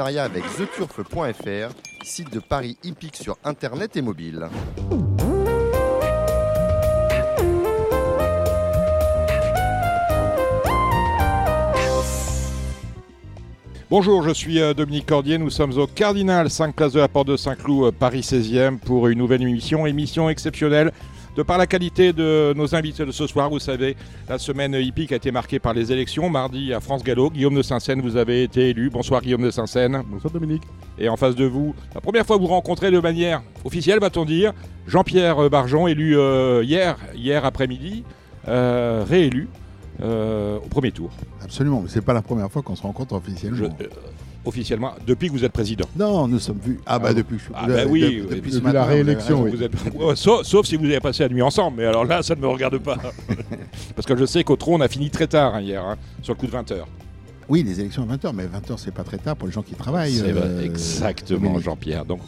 avec theturf.fr, site de paris hippique sur internet et mobile. Bonjour, je suis euh, Dominique Cordier. Nous sommes au Cardinal 5 Place de la Porte de Saint-Cloud, euh, Paris 16e, pour une nouvelle émission, émission exceptionnelle. De par la qualité de nos invités de ce soir, vous savez, la semaine hippique a été marquée par les élections. Mardi à France Gallo, Guillaume de Saint-Seine, vous avez été élu. Bonsoir Guillaume de Saint-Seine. Bonsoir Dominique. Et en face de vous, la première fois que vous rencontrez de manière officielle, va-t-on dire, Jean-Pierre Barjon, élu euh, hier, hier après-midi, réélu. Euh, au premier tour. Absolument, mais c'est pas la première fois qu'on se rencontre officiellement. Euh, officiellement, depuis que vous êtes président. Non, nous sommes vus. Ah, bah depuis que je suis ah, bah oui, depuis, la réélection. Oui. sauf, si vous avez passé la nuit ensemble, mais alors là, ça ne me regarde pas. Parce que je sais qu'au trône, on a fini très tard hein, hier, hein, sur le coup de 20h. Oui, les élections à 20h, mais 20h, c'est pas très tard pour les gens qui travaillent. Euh, exactement, Jean-Pierre. Donc,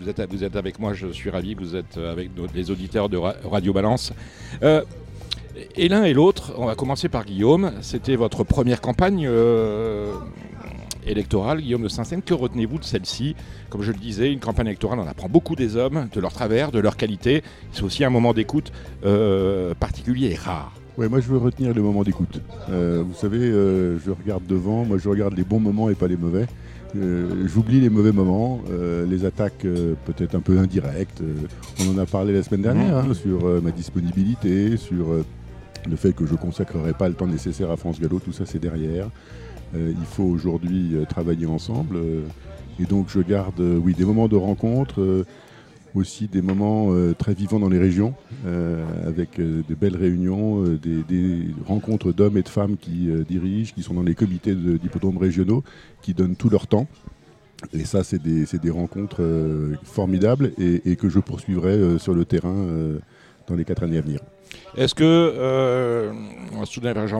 vous, êtes, vous êtes avec moi, je suis ravi, vous êtes avec les auditeurs de Radio Balance. Et l'un et l'autre, on va commencer par Guillaume. C'était votre première campagne euh, électorale, Guillaume de Saint-Seine. Que retenez-vous de celle-ci? Comme je le disais, une campagne électorale, on apprend beaucoup des hommes, de leur travers, de leur qualité. C'est aussi un moment d'écoute euh, particulier et rare. Oui, moi je veux retenir les moments d'écoute. Euh, vous savez, je regarde devant, moi je regarde les bons moments et pas les mauvais. J'oublie les mauvais moments, les attaques peut-être un peu indirectes. on en a parlé la semaine dernière mmh. hein, sur ma disponibilité, sur le fait que je ne consacrerai pas le temps nécessaire à France Gallo, tout ça c'est derrière. Euh, il faut aujourd'hui euh, travailler ensemble. Euh, et donc je garde oui, des moments de rencontre, aussi des moments très vivants dans les régions, avec des belles réunions, des, rencontres d'hommes et de femmes qui dirigent, qui sont dans les comités d'hippodromes régionaux, qui donnent tout leur temps. Et ça, c'est des, rencontres formidables et, que je poursuivrai sur le terrain dans les quatre années à venir. Est-ce que, euh,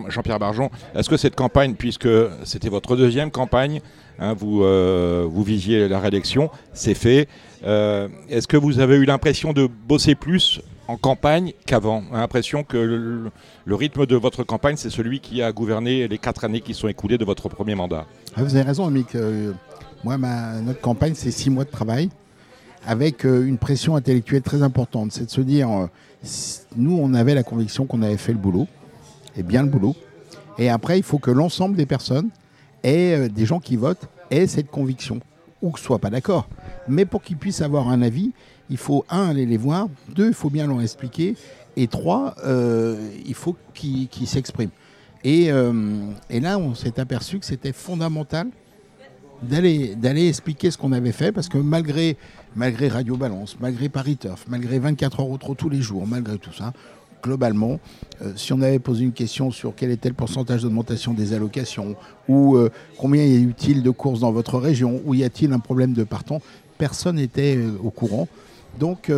Jean-Pierre Barjon, est-ce que cette campagne, puisque c'était votre deuxième campagne, hein, vous, euh, vous visiez la réélection, c'est fait, euh, est-ce que vous avez eu l'impression de bosser plus en campagne qu'avant? L'impression que le, rythme de votre campagne, c'est celui qui a gouverné les quatre années qui sont écoulées de votre premier mandat ah, Vous avez raison, Mick. moi, ma, notre campagne, c'est six mois de travail avec une pression intellectuelle très importante. C'est de se dire nous, on avait la conviction qu'on avait fait le boulot, et bien le boulot. Et après, il faut que l'ensemble des personnes euh, des gens qui votent aient cette conviction, ou que soient pas d'accord. Mais pour qu'ils puissent avoir un avis, il faut, un, aller les voir, deux, il faut bien leur expliquer, et trois, euh, il faut qu'ils s'expriment. Et, euh, et, là, on s'est aperçu que c'était fondamental d'aller expliquer ce qu'on avait fait, parce que malgré malgré Radio Balance, malgré Paris Turf, malgré 24 heures autres tous les jours, malgré tout ça, globalement, euh, si on avait posé une question sur quel était le pourcentage d'augmentation des allocations, ou euh, combien y a-t-il de courses dans votre région, ou y a-t-il un problème de partant, personne n'était euh, au courant. Donc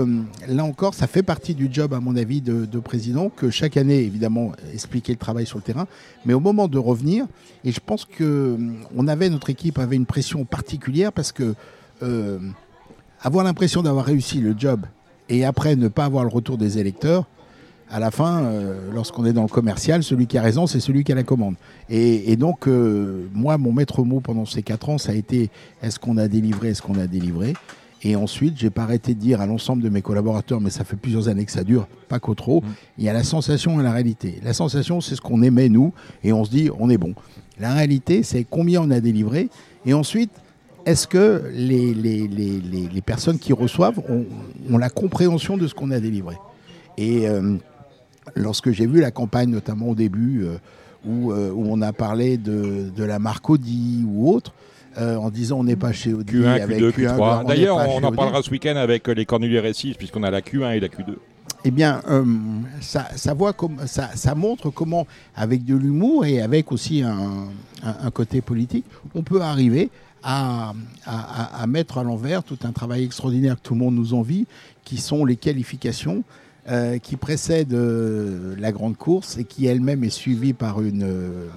là encore, ça fait partie du job, à mon avis, de, de, président, que chaque année, évidemment, expliquer le travail sur le terrain. Mais au moment de revenir, et je pense que avait, notre équipe avait une pression particulière parce que avoir l'impression d'avoir réussi le job et après ne pas avoir le retour des électeurs, à la fin, euh, lorsqu'on est dans le commercial, celui qui a raison, c'est celui qui a la commande. Et, donc, euh, moi, mon maître mot pendant ces quatre ans, ça a été est-ce qu'on a délivré, est-ce qu'on a délivré? Et ensuite, j'ai pas arrêté de dire à l'ensemble de mes collaborateurs, mais ça fait plusieurs années que ça dure, pas qu'au trop, mmh. il y a la sensation et la réalité. La sensation, c'est ce qu'on aimait, nous, et on se dit, on est bon. La réalité, c'est combien on a délivré. Et ensuite, est-ce que les, les, personnes qui reçoivent ont, la compréhension de ce qu'on a délivré? Et euh, lorsque j'ai vu la campagne, notamment au début, euh, euh, où, on a parlé de, la marque Audi ou autre, en disant on n'est pas chez Audi Q1, avec Q2, Q1, Q3. D'ailleurs, on, en parlera ce week-end avec les Cornelius Récifs, puisqu'on a la Q1 et la Q2. Eh bien, ça, voit comme, ça, ça, montre comment, avec de l'humour et avec aussi un, côté politique, on peut arriver à, mettre à l'envers tout un travail extraordinaire que tout le monde nous envie, qui sont les qualifications euh, qui précèdent euh, la grande course et qui elle-même est suivie par une, euh,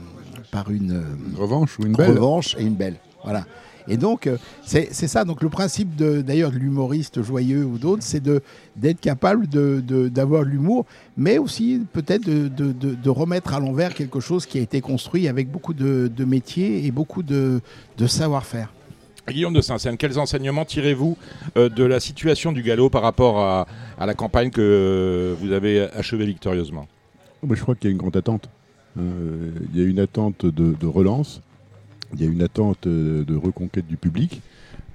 par une, revanche ou une belle. Revanche et une belle. Voilà. Et donc, euh, c'est ça. Donc, le principe d'ailleurs de, l'humoriste joyeux ou d'autres, c'est d'être capable d'avoir de, l'humour, mais aussi peut-être de, remettre à l'envers quelque chose qui a été construit avec beaucoup de, métiers et beaucoup de, savoir-faire. Guillaume de Saint-Seine, quels enseignements tirez-vous euh, de la situation du galop par rapport à, la campagne que vous avez achevée victorieusement? Moi, Je crois qu'il y a une grande attente. Euh, il y a une attente de, relance, il y a une attente euh, de reconquête du public,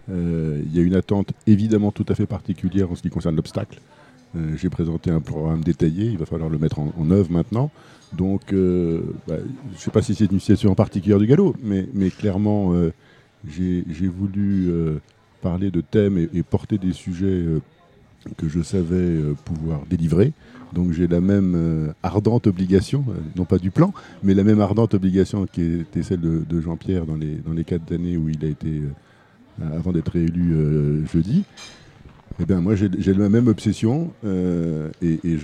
il y a une attente évidemment tout à fait particulière en ce qui concerne l'obstacle. J'ai présenté un programme détaillé, il va falloir le mettre en, œuvre maintenant. Donc, bah, je ne sais pas si c'est une situation en particulier du galop, mais, clairement, j'ai voulu euh, parler de thèmes et, porter des sujets euh, que je savais euh, pouvoir délivrer. Donc j'ai la même ardente obligation, non pas du plan, mais la même ardente obligation qui était celle de, Jean-Pierre dans les, dans les quatre années où il a été, avant d'être élu jeudi. Eh bien, moi, j'ai la même obsession et, je,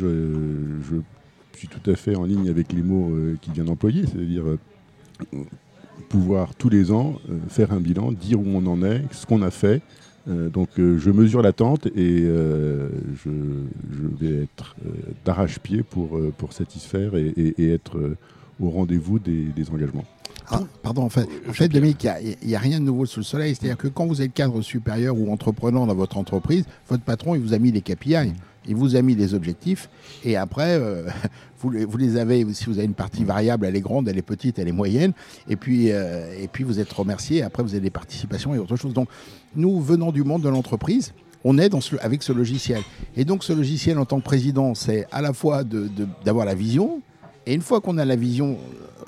je, suis tout à fait en ligne avec les mots qu'il vient d'employer, c'est-à-dire pouvoir tous les ans euh, faire un bilan, dire où on en est, ce qu'on a fait. Euh, donc euh, je mesure l'attente et je, vais être d'arrache-pied pour, pour satisfaire et, être au rendez-vous des, engagements. Ah, pardon, en fait, en fait Dominique, il n'y a, rien de nouveau sous le soleil. C'est-à-dire que quand vous êtes cadre supérieur ou entrepreneur dans votre entreprise, votre patron, il vous a mis des KPI. Il vous a mis des objectifs et après, euh, vous, les, avez, si vous avez une partie variable, elle est grande, elle est petite, elle est moyenne, et puis, euh, et puis vous êtes remercié, après vous avez des participations et autre chose. Donc nous, venant du monde de l'entreprise, on est dans avec ce logiciel. Et donc ce logiciel en tant que président, c'est à la fois d'avoir la vision, et une fois qu'on a la vision,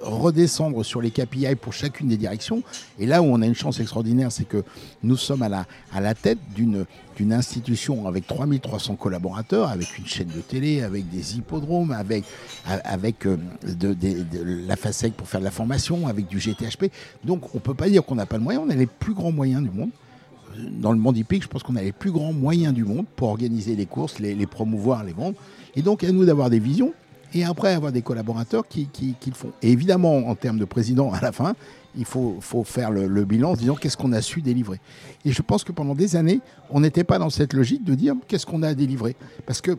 redescendre sur les KPI pour chacune des directions. Et là où on a une chance extraordinaire, c'est que nous sommes à la, à la tête d'une institution avec 3300 collaborateurs, avec une chaîne de télé, avec des hippodromes, avec, avec euh, de, la FASEC pour faire de la formation, avec du GTHP. Donc on ne peut pas dire qu'on n'a pas de moyens, on a les plus grands moyens du monde. Dans le monde hippique, je pense qu'on a les plus grands moyens du monde pour organiser les courses, les promouvoir, les vendre. Et donc à nous d'avoir des visions et après avoir des collaborateurs qui, qui, le font. Et évidemment, en termes de président, à la fin, il faut, faut faire le, bilan en disant qu'est-ce qu'on a su délivrer. Et je pense que pendant des années, on n'était pas dans cette logique de dire qu'est-ce qu'on a délivré. Parce que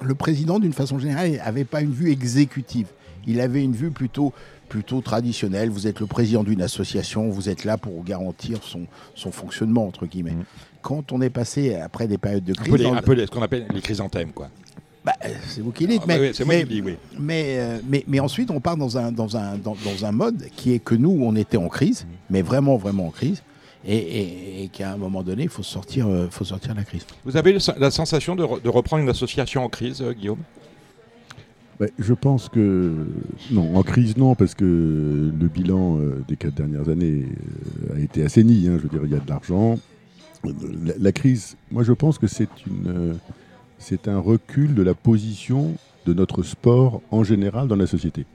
le président, d'une façon générale, n'avait pas une vue exécutive. Il avait une vue plutôt, plutôt traditionnelle. Vous êtes le président d'une association, vous êtes là pour garantir son, son fonctionnement, entre guillemets. Mmh. Quand on est passé après des périodes de crise... Un peu, ce qu'on appelle les chrysanthèmes, quoi. Bah, c'est vous qui dites, ah, mais, mais, euh, mais, mais, ensuite on part dans un, dans, un, dans, un mode qui est que nous, on était en crise, mais vraiment, vraiment en crise. Et, qu'à un moment donné, il faut sortir, euh, faut sortir de la crise. Vous avez la sensation de, reprendre une association en crise, euh, Guillaume? Je pense que non, en crise non, parce que le bilan des quatre dernières années a été assaini. Hein, je veux dire, il y a de l'argent. la, crise, moi je pense que c'est une, c'est un recul de la position de notre sport en général dans la société.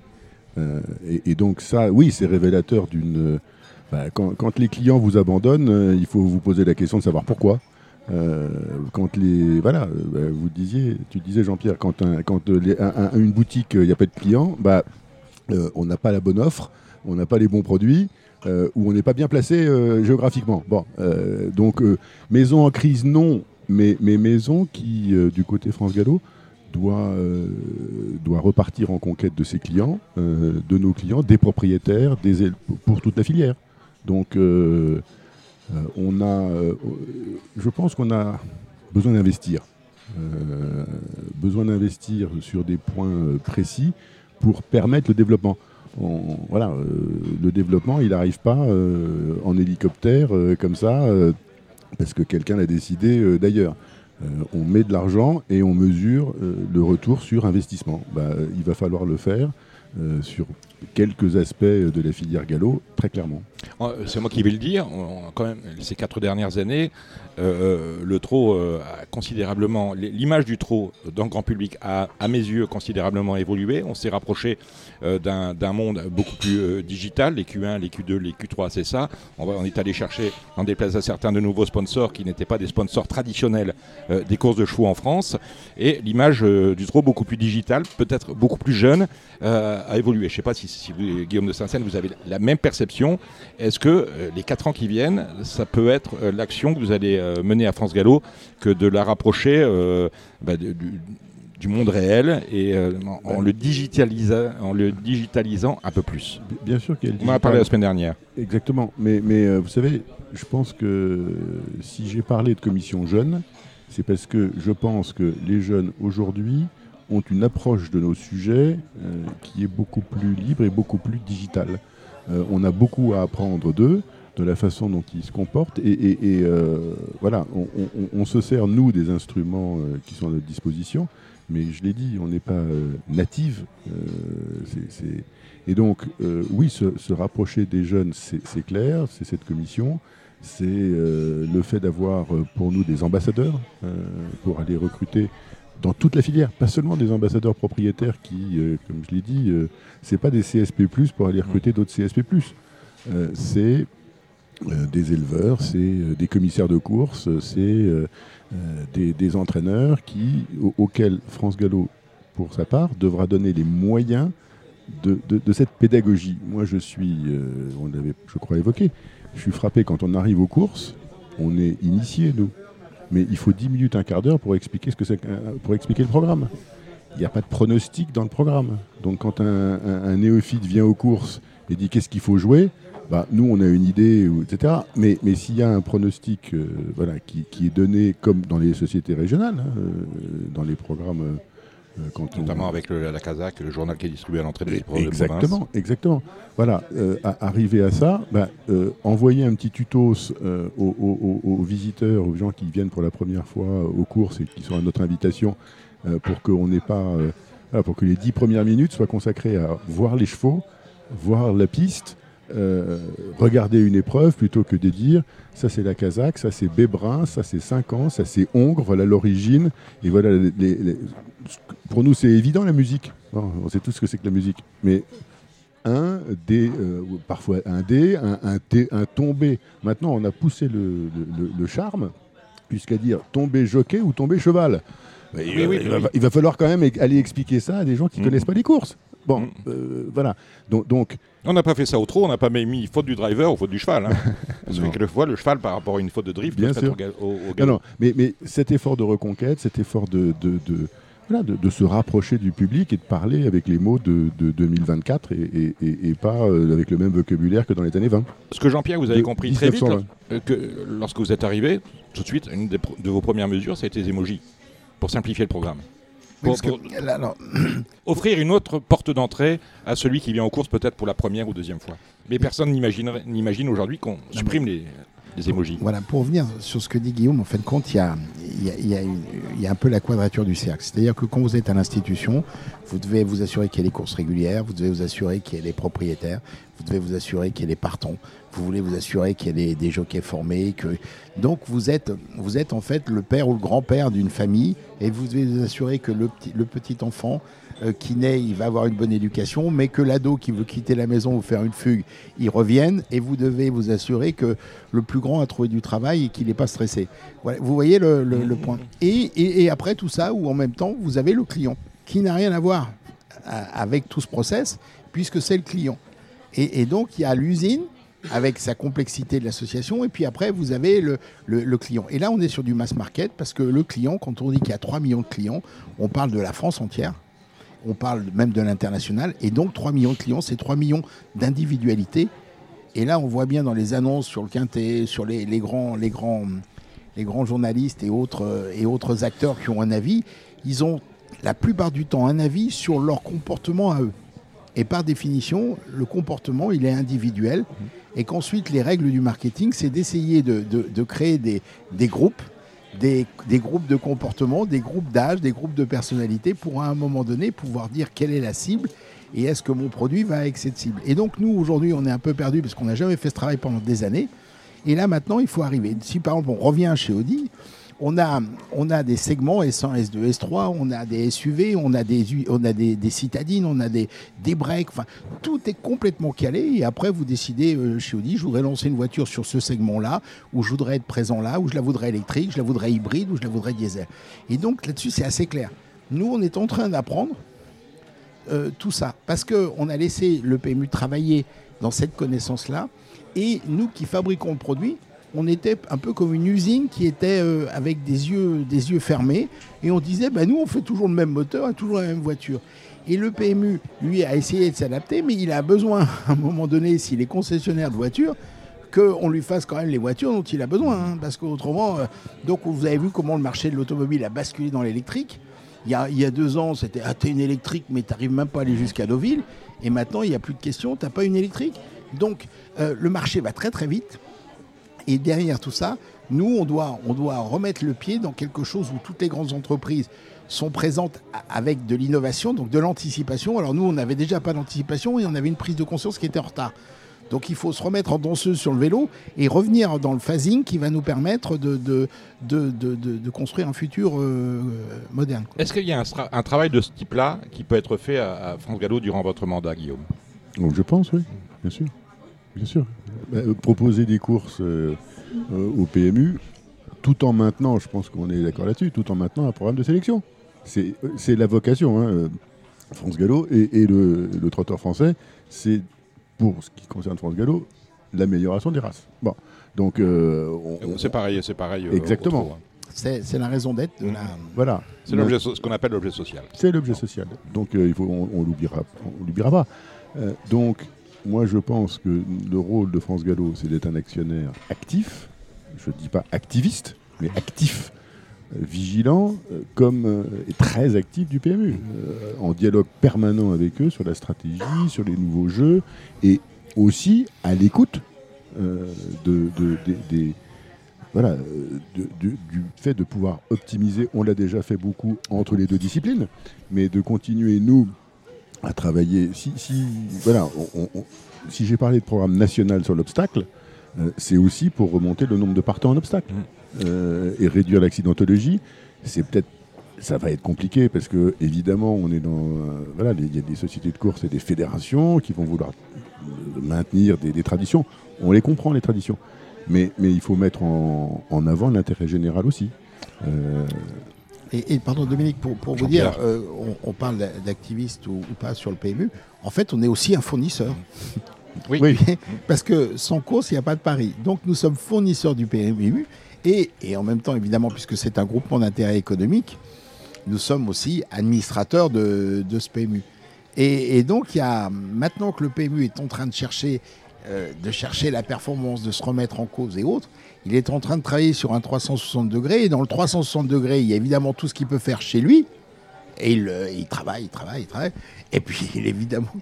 Euh, et, donc ça, oui, c'est révélateur d'une... Bah, quand, les clients vous abandonnent, euh, il faut vous poser la question de savoir pourquoi. Euh, quand les voilà, bah, vous disiez, tu disais Jean-Pierre, quand, une boutique il n'y a pas de clients, bah, on n'a pas la bonne offre, on n'a pas les bons produits, ou on n'est pas bien placé géographiquement. Bon, donc maison en crise, non, mais, Maison, qui, euh, du côté France Gallo, doit, euh, doit repartir en conquête de ses clients, euh, de nos clients, des propriétaires, des, pour toute la filière. Donc, on a, je pense qu'on a besoin d'investir. besoin d'investir sur des points précis pour permettre le développement. voilà, le développement, il n'arrive pas en hélicoptère comme ça parce que quelqu'un l'a décidé euh, d'ailleurs. Euh, on met de l'argent et on mesure euh, le retour sur investissement. Bah, il va falloir le faire sur quelques aspects de la filière galop, très clairement. C'est moi qui vais le dire. ces quatre dernières années, le trot a considérablement, l'image du trot dans le grand public a, à mes yeux, considérablement évolué. On s'est rapproché d'un monde beaucoup plus digital. Les Q1, les Q2, les Q3, c'est ça. On, est allé chercher, on déplace à certains de nouveaux sponsors qui n'étaient pas des sponsors traditionnels des courses de chevaux en France. Et l'image du trot beaucoup plus digital, peut-être beaucoup plus jeune, a évolué. Je ne sais pas si, vous, Guillaume de Saint-Seine, vous avez la même perception. Est-ce que euh, les quatre ans qui viennent, ça peut être euh, l'action que vous allez euh, mener à France Gallo que de la rapprocher bah, du, monde réel et en, le digitalisant, en le digitalisant un peu plus Bien sûr qu'il On en a parlé la semaine dernière. Exactement. Mais, mais vous savez, je pense que si j'ai parlé de commission jeune, c'est parce que je pense que les jeunes aujourd'hui ont une approche de nos sujets euh, qui est beaucoup plus libre et beaucoup plus digitale. Euh, on a beaucoup à apprendre d'eux, de la façon dont ils se comportent, et, euh, voilà, on, se sert, nous, des instruments qui sont à notre disposition, mais je l'ai dit, on n'est pas native. Et donc, oui, se, rapprocher des jeunes, c'est clair, c'est cette commission c'est le fait d'avoir pour nous des ambassadeurs pour aller recruter dans toute la filière, pas seulement des ambassadeurs propriétaires qui, euh, comme je l'ai dit, euh, c'est pas des CSP+, pour aller recruter mm. d'autres CSP+. Euh, c'est des éleveurs, c'est des commissaires de course, c'est des, entraîneurs qui, auxquels France Gallo, pour sa part, devra donner les moyens de, cette pédagogie. Moi, je suis, on l'avait, je crois, évoqué, je suis frappé quand on arrive aux courses, on est initié, nous mais il faut 10 minutes, un quart d'heure pour expliquer ce que pour expliquer le programme. Il n'y a pas de pronostic dans le programme. Donc quand un, néophyte vient aux courses et dit qu'est-ce qu'il faut jouer, bah, nous on a une idée, etc. Mais, mais s'il y a un pronostic euh, voilà, qui, est donné comme dans les sociétés régionales, hein, euh, dans les programmes euh, Notamment avec la Kazakh, le journal qui est distribué à l'entrée des Exactement, exactement. Voilà, euh, arriver à ça, bah, envoyer un petit tutos aux, visiteurs, aux gens qui viennent pour la première fois aux courses et qui sont à notre invitation, pour qu'on n'ait pas, pour que les dix premières minutes soient consacrées à voir les chevaux, voir la piste, regarder une épreuve plutôt que de dire ça c'est la Kazakh, ça c'est Bébrin, ça c'est 5 ans, ça c'est Hongre, voilà l'origine, et voilà pour nous, c'est évident la musique. on sait tous ce que c'est que la musique. Mais un D, euh, parfois un D, un, un, tombé. Maintenant, on a poussé le, charme, puisqu'à dire tomber jockey ou tomber cheval. Il, va, falloir quand même aller expliquer ça à des gens qui ne mm. connaissent pas les courses. Bon, mm. euh, voilà. Donc, on n'a pas fait ça au trot, on n'a pas mis faute du driver ou faute du cheval. Hein. Parce que quelquefois, le cheval, par rapport à une faute de drift, Bien sûr. Au, non, non, mais, mais, cet effort de reconquête, cet effort de, de de, se rapprocher du public et de parler avec les mots de, 2024 et, pas euh, avec le même vocabulaire que dans les années 20. Ce que Jean-Pierre, vous avez compris très vite, euh, que lorsque vous êtes arrivé, tout de suite, une de vos premières mesures, ça a été les émojis, pour simplifier le programme. Pour, offrir une autre porte d'entrée à celui qui vient en course peut-être pour la première ou deuxième fois. Mais personne n'imagine aujourd'hui qu'on supprime les, voilà, pour revenir sur ce que dit Guillaume, en fin de compte, il y a, y, a, un peu la quadrature du cercle. C'est-à-dire que quand vous êtes à l'institution, vous devez vous assurer qu'il y ait des courses régulières, vous devez vous assurer qu'il y ait des propriétaires, vous devez vous assurer qu'il y ait des partons, vous voulez vous assurer qu'il y ait des, jockeys formés. Que... Donc vous êtes, vous êtes en fait le père ou le grand-père d'une famille et vous devez vous assurer que le petit, le petit enfant qui naît, il va avoir une bonne éducation, mais que l'ado qui veut quitter la maison ou faire une fugue, il revienne, et vous devez vous assurer que le plus grand a trouvé du travail et qu'il n'est pas stressé. vous voyez le, point. Et, après tout ça, ou en même temps, vous avez le client, qui n'a rien à voir euh, avec tout ce process, puisque c'est le client. Et, donc, il y a l'usine avec sa complexité de l'association, et puis après, vous avez le, le, client. Et là, on est sur du mass market, parce que le client, quand on dit qu'il y a 3 millions de clients, on parle de la France entière on parle même de l'international. Et donc 3 millions de clients, c'est 3 millions d'individualités. Et là, on voit bien dans les annonces sur le Quintet, sur les, grands, journalistes et autres, et autres acteurs qui ont un avis, ils ont la plupart du temps un avis sur leur comportement à eux. Et par définition, le comportement, il est individuel. Et qu'ensuite, les règles du marketing, c'est d'essayer de, créer des groupes des, groupes de comportement, des groupes d'âge, des groupes de personnalité pour à un moment donné pouvoir dire quelle est la cible et est-ce que mon produit va avec cette cible. Et donc nous aujourd'hui on est un peu perdu parce qu'on n'a jamais fait ce travail pendant des années. Et là maintenant il faut arriver. Si par exemple on revient chez Audi, on a, des segments S1, S2, S3, on a des SUV, on a des, on a des, citadines, on a des, des breaks. Enfin, tout est complètement calé. Et après, vous décidez euh, chez Audi, je voudrais lancer une voiture sur ce segment-là, ou je voudrais être présent là, ou je la voudrais électrique, je la voudrais hybride, ou je la voudrais diesel. Et donc là-dessus, c'est assez clair. Nous, on est en train d'apprendre euh, tout ça parce qu'on a laissé le PMU travailler dans cette connaissance-là. Et nous qui fabriquons le produit, on était un peu comme une usine qui était euh, avec des yeux, fermés. Et on disait, bah, nous, on fait toujours le même moteur et toujours la même voiture. Et le PMU, lui, a essayé de s'adapter, mais il a besoin, à un moment donné, s'il est concessionnaire de voitures, qu'on lui fasse quand même les voitures dont il a besoin. hein, parce qu'autrement, euh, donc vous avez vu comment le marché de l'automobile a basculé dans l'électrique. Il y, a, deux ans, c'était ah, t'es une électrique, mais tu n'arrives même pas à aller jusqu'à Deauville. Et maintenant, il n'y a plus de question, tu n'as pas une électrique. Donc, euh, le marché va très très vite. Et derrière tout ça, nous, on doit, on doit remettre le pied dans quelque chose où toutes les grandes entreprises sont présentes avec de l'innovation, donc de l'anticipation. Alors nous, on n'avait déjà pas d'anticipation et on avait une prise de conscience qui était en retard. Donc il faut se remettre en danseuse sur le vélo et revenir dans le phasing qui va nous permettre de, de, de, de- de- de construire un futur euh, moderne. quoi. Est-ce qu'il y a un, travail de ce type-là qui peut être fait à, à France Gallo durant votre mandat, Guillaume? Donc je pense, oui, bien sûr. Bien sûr. Bah, euh, proposer des courses euh, euh, au PMU, tout en maintenant, je pense qu'on est d'accord là-dessus, tout en maintenant un programme de sélection. C'est c'est la vocation. hein, France Gallo et, et le, le trotteur français, c'est, pour ce qui concerne France Gallo, l'amélioration des races. Bon, donc, euh, on- on- C'est pareil, c'est pareil. Exactement. hein. C'est c'est la raison d'être de la... voilà. C'est l'objet so- ce qu'on appelle l'objet social. C'est l'objet social. Donc euh, il faut, on, on l'oubliera, on l'oubliera pas. Euh, donc moi je pense que le rôle de France Gallo, c'est d'être un actionnaire actif. Je ne dis pas activiste, mais actif, euh, vigilant, euh, comme euh, et très actif du PMU, en dialogue permanent avec eux sur la stratégie, sur les nouveaux jeux, et aussi à l'écoute de, voilà, du fait de pouvoir optimiser, on l'a déjà fait beaucoup entre les deux disciplines, mais de continuer, nous, à travailler. Si, si, voilà, on- on- on- si j'ai parlé de programme national sur l'obstacle, euh, c'est aussi pour remonter le nombre de partants en obstacle euh, et réduire l'accidentologie. C'est peut-être ça va être compliqué parce que évidemment on est dans euh, voilà il y a des sociétés de course et des fédérations qui vont vouloir maintenir des, des traditions. On les comprend les traditions, mais, mais il faut mettre en, en avant l'intérêt général aussi. Euh, Et, et, pardon Dominique, pour, pour vous dire, euh, on, on parle d'a- d'activistes ou, ou pas sur le PMU, en fait on est aussi un fournisseur. Oui. Oui. Parce que sans course, il n'y a pas de pari. Donc nous sommes fournisseurs du PMU et, et en même temps, évidemment, puisque c'est un groupement d'intérêt économique, nous sommes aussi administrateurs de, de ce PMU. Et, et donc, il y a, maintenant que le PMU est en train de chercher, euh, de chercher la performance, de se remettre en cause et autres, il est en train de travailler sur un 360 degrés. Et dans le 360 degrés, il y a évidemment tout ce qu'il peut faire chez lui. Et il, euh, il travaille, il travaille, il travaille. Et puis, il, évidemment,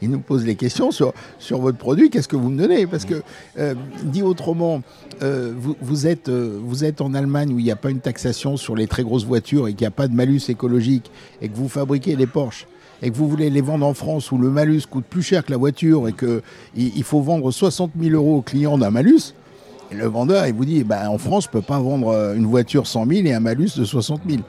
il nous pose les questions sur, votre produit. Qu'est-ce que vous me donnez? Parce que, euh, dit autrement, vous, vous êtes, euh, vous êtes en Allemagne où il n'y a pas une taxation sur les très grosses voitures et qu'il n'y a pas de malus écologique et que vous fabriquez les Porsche et que vous voulez les vendre en France où le malus coûte plus cher que la voiture et qu'il il faut vendre 60 000 euros au client d'un malus, et le vendeur, il vous dit, bah, en France, je ne peux pas vendre euh, une voiture 100 000 et un malus de 60 000.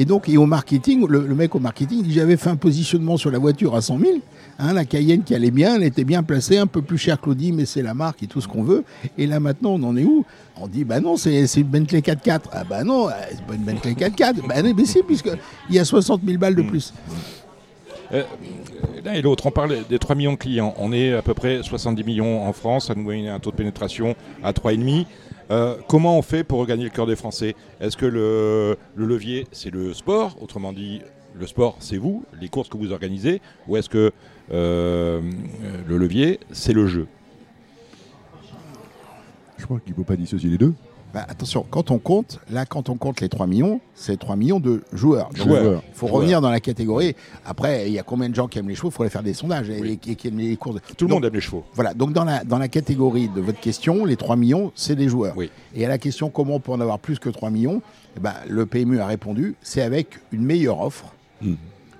Et donc, et au marketing, le, le mec au marketing dit, j'avais fait un positionnement sur la voiture à 100 000. Hein, la Cayenne qui allait bien, elle était bien placée, un peu plus chère que l'Audi, mais c'est la marque et tout ce qu'on veut. Et là, maintenant, on en est où? On dit, bah non, c'est une Bentley 4x4. Ah bah non, euh, c'est pas une Bentley 4x4. bah non, mais si, puisqu'il y a 60 000 balles de plus. Euh, L'un et l'autre, on parle des 3 millions de clients. On est à peu près 70 millions en France, à nous un taux de pénétration à 3,5. Euh, comment on fait pour regagner le cœur des Français? Est-ce que le, le levier, c'est le sport? Autrement dit, le sport, c'est vous, les courses que vous organisez Ou est-ce que euh, le levier, c'est le jeu? Je crois qu'il ne faut pas dissocier les deux. Bah, attention, quand on compte, là, quand on compte les 3 millions, c'est 3 millions de joueurs. Il faut Joueurs. revenir dans la catégorie. Après, il y a combien de gens qui aiment les chevaux? Il faudrait faire des sondages et, Oui. et qui aiment les courses. Tout le monde aime les chevaux. Voilà, donc dans la, dans la catégorie de votre question, les 3 millions, c'est des joueurs. Oui. Et à la question comment on peut en avoir plus que 3 millions, eh ben, le PMU a répondu, c'est avec une meilleure offre. Mm.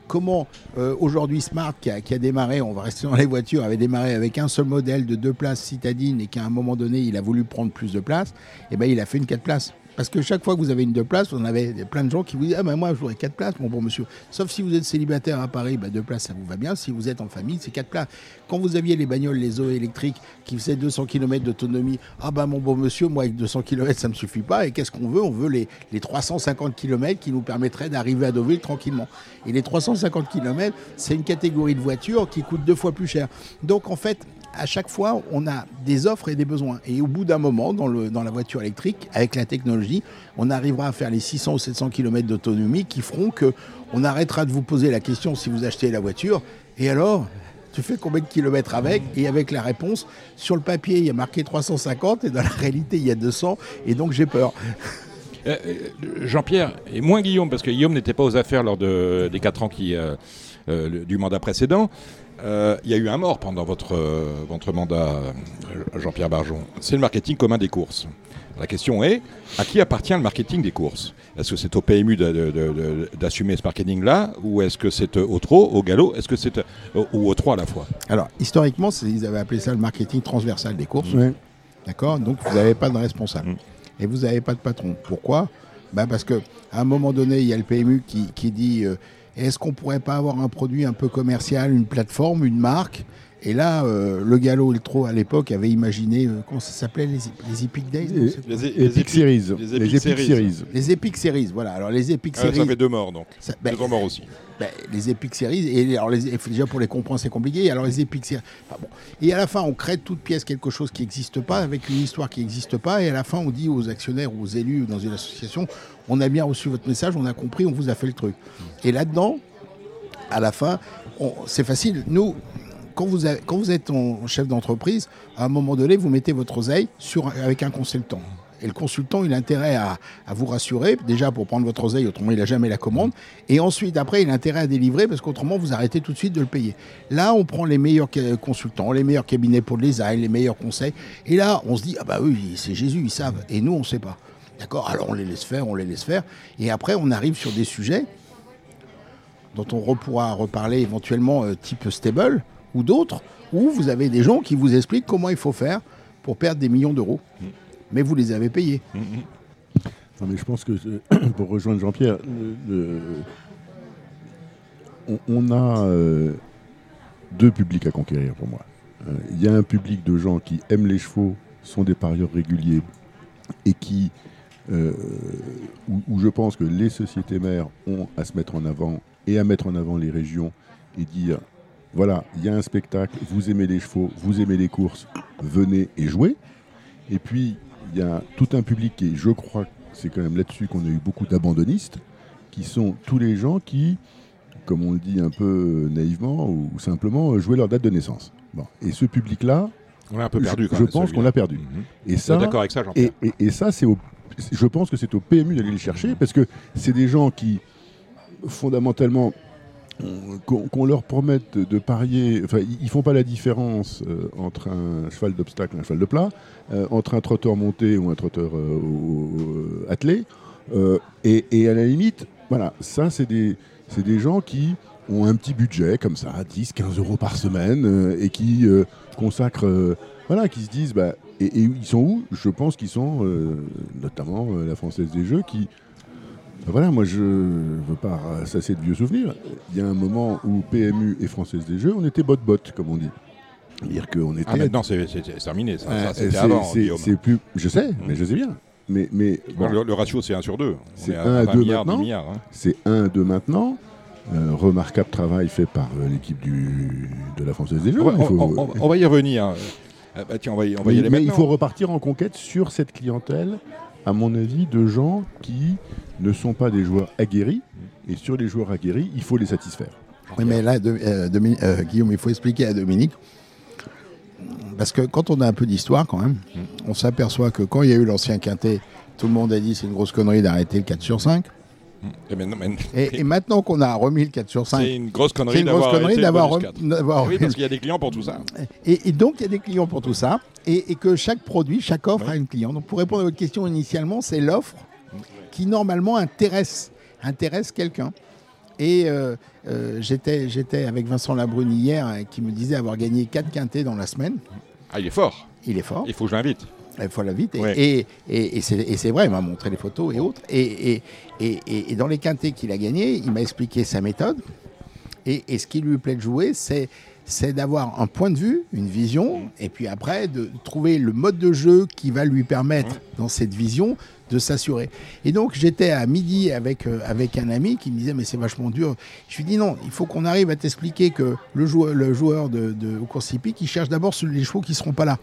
Comment euh, aujourd'hui Smart, qui a, démarré, on va rester dans les voitures, avait démarré avec un seul modèle de deux places citadine et qu'à un moment donné, il a voulu prendre plus de place, et ben, il a fait une 4 places. Parce que chaque fois que vous avez une deux places, en avez plein de gens qui vous disent Ah ben moi je voudrais quatre places, mon bon monsieur. Sauf si vous êtes célibataire à Paris, ben deux places ça vous va bien. Si vous êtes en famille, c'est quatre places. Quand vous aviez les bagnoles, les eaux électriques qui faisaient 200 km d'autonomie, ah ben mon bon monsieur, moi avec 200 km ça me suffit pas. Et qu'est-ce qu'on veut? On veut les, les 350 km qui nous permettraient d'arriver à Deauville tranquillement. Et les 350 km, c'est une catégorie de voiture qui coûte deux fois plus cher. Donc en fait, à chaque fois, on a des offres et des besoins. Et au bout d'un moment, dans, le, dans la voiture électrique, avec la technologie, on arrivera à faire les 600 ou 700 km d'autonomie qui feront que on arrêtera de vous poser la question si vous achetez la voiture. Et alors tu fais combien de kilomètres avec, et avec la réponse, sur le papier, il y a marqué 350, et dans la réalité, il y a 200, et donc j'ai peur. Euh, euh, Jean-Pierre, et moins Guillaume, parce que Guillaume n'était pas aux affaires lors de, des 4 ans euh, du mandat précédent. Il y a eu un mort pendant votre, votre mandat, Jean-Pierre Barjon. C'est le marketing commun des courses. La question est, à qui appartient le marketing des courses? Est-ce que c'est au PMU d'assumer ce marketing-là Ou est-ce que c'est au trot, au galop? Est-ce que c'est ou au trois à la fois? Alors, historiquement, ils avaient appelé ça le marketing transversal des courses. D'accord? Donc, vous n'avez pas de responsable. Mm et vous n'avez pas de patron. Pourquoi? Bah Parce qu'à un moment donné, il y a le PMU qui, dit euh, est-ce qu'on pourrait pas avoir un produit un peu commercial, une plateforme, une marque? Et là, euh, le Gallo Trot à l'époque avait imaginé, euh, comment ça s'appelait, les, les, Epic Days Les, les, Epic Series. Les Epic, Series. Les Epic Series, voilà. Alors les Epic ah, Series. Ça fait deux morts donc. Ça, ben, deux morts aussi. Ben, les Epic et alors les, déjà pour les comprendre c'est compliqué, alors les. Et à la fin, on crée toute pièce quelque chose qui n'existe pas, avec une histoire qui n'existe pas, et à la fin, on dit aux actionnaires ou aux élus dans une association on a bien reçu votre message, on a compris, on vous a fait le truc. Et là-dedans, à la fin, c'est facile. Nous, quand vous, quand vous êtes en chef d'entreprise, à un moment donné, vous mettez votre oseille sur, avec un consultant. Et le consultant, il a intérêt à, vous rassurer, déjà pour prendre votre oseille, autrement il n'a jamais la commande. Et ensuite, après, il a intérêt à délivrer, parce qu'autrement, vous arrêtez tout de suite de le payer. Là, on prend les meilleurs consultants, les meilleurs cabinets pour le design, les meilleurs conseils. Et là, on se dit, ah bah oui, c'est Jésus, ils savent. Et nous, on ne sait pas. D'accord? Alors on les laisse faire, on les laisse faire. Et après, on arrive sur des sujets dont on pourra reparler éventuellement euh, type stable, ou d'autres, où vous avez des gens qui vous expliquent comment il faut faire pour perdre des millions d'euros. Mm. Mais vous les avez payés. Mm, mm. Non, mais je pense que, pour rejoindre Jean-Pierre, on, a euh, deux publics à conquérir pour moi. Euh, il y a un public de gens qui aiment les chevaux, sont des parieurs réguliers et qui, euh, où, je pense que les sociétés mères ont à se mettre en avant et à mettre en avant les régions et dire voilà, il y a un spectacle, vous aimez les chevaux, vous aimez les courses, venez et jouez. Et puis, il y a tout un public qui, je crois, c'est quand même là-dessus qu'on a eu beaucoup d'abandonnistes, qui sont tous les gens qui, comme on le dit un peu naïvement ou simplement, jouaient leur date de naissance. Bon. Et ce public-là, on un peu perdu. Je, je pense qu'on l'a perdu. Mhm. Et ça, d'accord avec ça, et, et, et, ça, c'est je pense que c'est au PMU d'aller les chercher parce que c'est des gens qui, fondamentalement, qu'on leur promette de parier, enfin ils font pas la différence euh, entre un cheval d'obstacle et un cheval de plat, euh, entre un trotteur monté ou un trotteur euh, attelé, et, à la limite, voilà, ça c'est des, des gens qui ont un petit budget comme ça, 10, 15 euros par semaine, et qui consacrent, voilà, qui se disent, bah, et, et, ils sont où? Je pense qu'ils sont, notamment la Française des Jeux, qui voilà, moi je ne veux pas c'est de vieux souvenirs. Il y a un moment où PMU et Française des Jeux, on était bot-bot, comme on dit. Dire qu'on était. Ah, maintenant c'est terminé, ça, c'était avant. C'est plus. Je sais, mais je sais bien. Mais, mais le, ratio c'est 1 sur 2. C'est 1 à 2 maintenant. Hein. C'est 1 à 2 maintenant. Euh, remarquable travail fait par euh, l'équipe de la Française des Jeux. On, va y revenir. Euh, bah, tiens, on va y, on va y aller mais il faut repartir en conquête sur cette clientèle à mon avis, de gens qui ne sont pas des joueurs aguerris. Et sur les joueurs aguerris, il faut les satisfaire. Oui, mais là, euh, euh, Guillaume, il faut expliquer à Dominique. Parce que quand on a un peu d'histoire, quand même, on s'aperçoit que quand il y a eu l'ancien quintet, tout le monde a dit c'est une grosse connerie d'arrêter le 4 sur 5. Et, maintenant, qu'on a remis le 4 sur 5, c'est une grosse connerie d'avoir Oui, parce qu'il y a des clients pour tout ça. Et, donc, il y a des clients pour tout ça. Et, que chaque produit, chaque offre a une client. Donc, pour répondre à votre question initialement, c'est l'offre qui, normalement, intéresse, intéresse quelqu'un. Et euh, euh, j'étais avec Vincent Labrune hier, euh, qui me disait avoir gagné 4 quintés dans la semaine. Ah, il est fort. Il est fort. Il faut que je l'invite. La vite. Et, et, c'est vrai, il m'a montré les photos et autres. Et, dans les quintés qu'il a gagnés, il m'a expliqué sa méthode. Et, ce qui lui plaît de jouer, c'est c'est d'avoir un point de vue, une vision, et puis après de trouver le mode de jeu qui va lui permettre, dans cette vision, de s'assurer. Et donc j'étais à midi avec, euh, avec un ami qui me disait mais c'est vachement dur. Je lui dis non, il faut qu'on arrive à t'expliquer que le joueur, le joueur de, de, au course hippique, il cherche d'abord les chevaux qui ne seront pas là.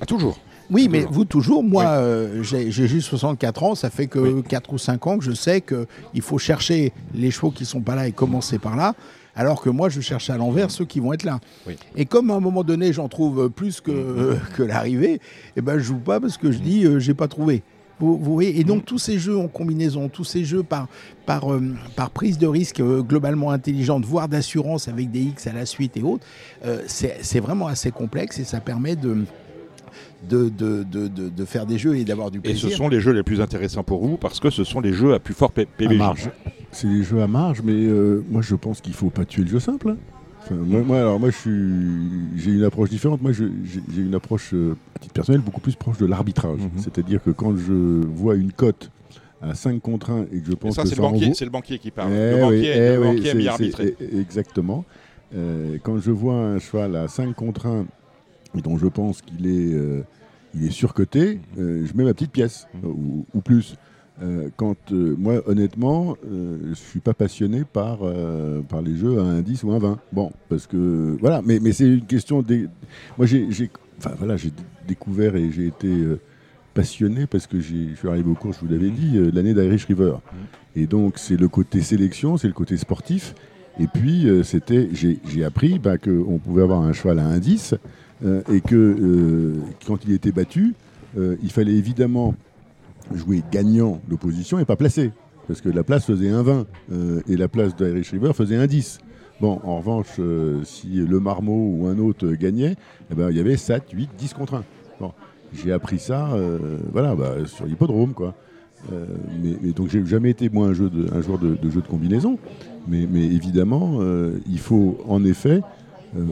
Ah, toujours oui, mais vous toujours, moi, euh, j'ai juste 64 ans, ça fait que 4 ou 5 ans que je sais qu'il faut chercher les chevaux qui sont pas là et commencer par là. Alors que moi, je cherche à l'envers ceux qui vont être là. Oui. Et comme à un moment donné, j'en trouve plus que, que l'arrivée, eh ben, je joue pas parce que je dis, euh, j'ai pas trouvé. Vous, vous voyez Et donc, tous ces jeux en combinaison, tous ces jeux par, par, euh, par prise de risque euh, globalement intelligente, voire d'assurance avec des X à la suite et autres, euh, c'est c'est vraiment assez complexe et ça permet de, de, de, de, de- de faire des jeux et d'avoir du Et plaisir. ce sont les jeux les plus intéressants pour vous parce que ce sont les jeux à plus fort P- À PBJ. marge. C'est des jeux à marge, mais euh, moi je pense qu'il faut pas tuer le jeu simple. hein. Enfin, moi, moi, alors moi, je suis, j'ai une approche différente. Moi, je- j'ai une approche euh, à titre personnel beaucoup plus proche de l'arbitrage. Mhm. C'est-à-dire que quand je vois une cote à 5 contre 1 et que je Et pense ça, que c'est ça le, banquier, vaut- le banquier qui parle. Eh le banquier, eh le oui, banquier c'est- arbitrer. eh, Exactement. Euh, quand je vois un cheval à 5 contre 1 et dont je pense qu'il est, euh, il est surcoté, euh, je mets ma petite pièce euh, ou, ou plus. Euh, quand moi, honnêtement, je suis pas passionné par, par les jeux à un 10 ou un 20. Bon, parce que voilà, mais, mais c'est une question des. Moi, j'ai, enfin voilà, découvert et j'ai été passionné parce que je suis arrivé au cours, je vous l'avais Mhm. dit, euh, l'année d'Irish River. Et donc, c'est le côté sélection, c'est le côté sportif. Et puis, euh, c'était, j'ai, appris bah, qu'on pouvait avoir un cheval à un 10 euh, et que euh, quand il était battu, euh, il fallait évidemment jouer gagnant l'opposition et pas placé. Parce que la place faisait un 20 euh, et la place d'Irish River faisait un 10. Bon, en revanche, euh, si le Marmot ou un autre gagnait, eh ben, il y avait 7, 8, 10 contre 1. Bon, j'ai appris ça euh, bah, sur l'hippodrome. quoi. Euh, mais, mais jamais été, moi, un, joueur de, jeu de combinaison. Mais, évidemment, euh, il faut en effet, euh,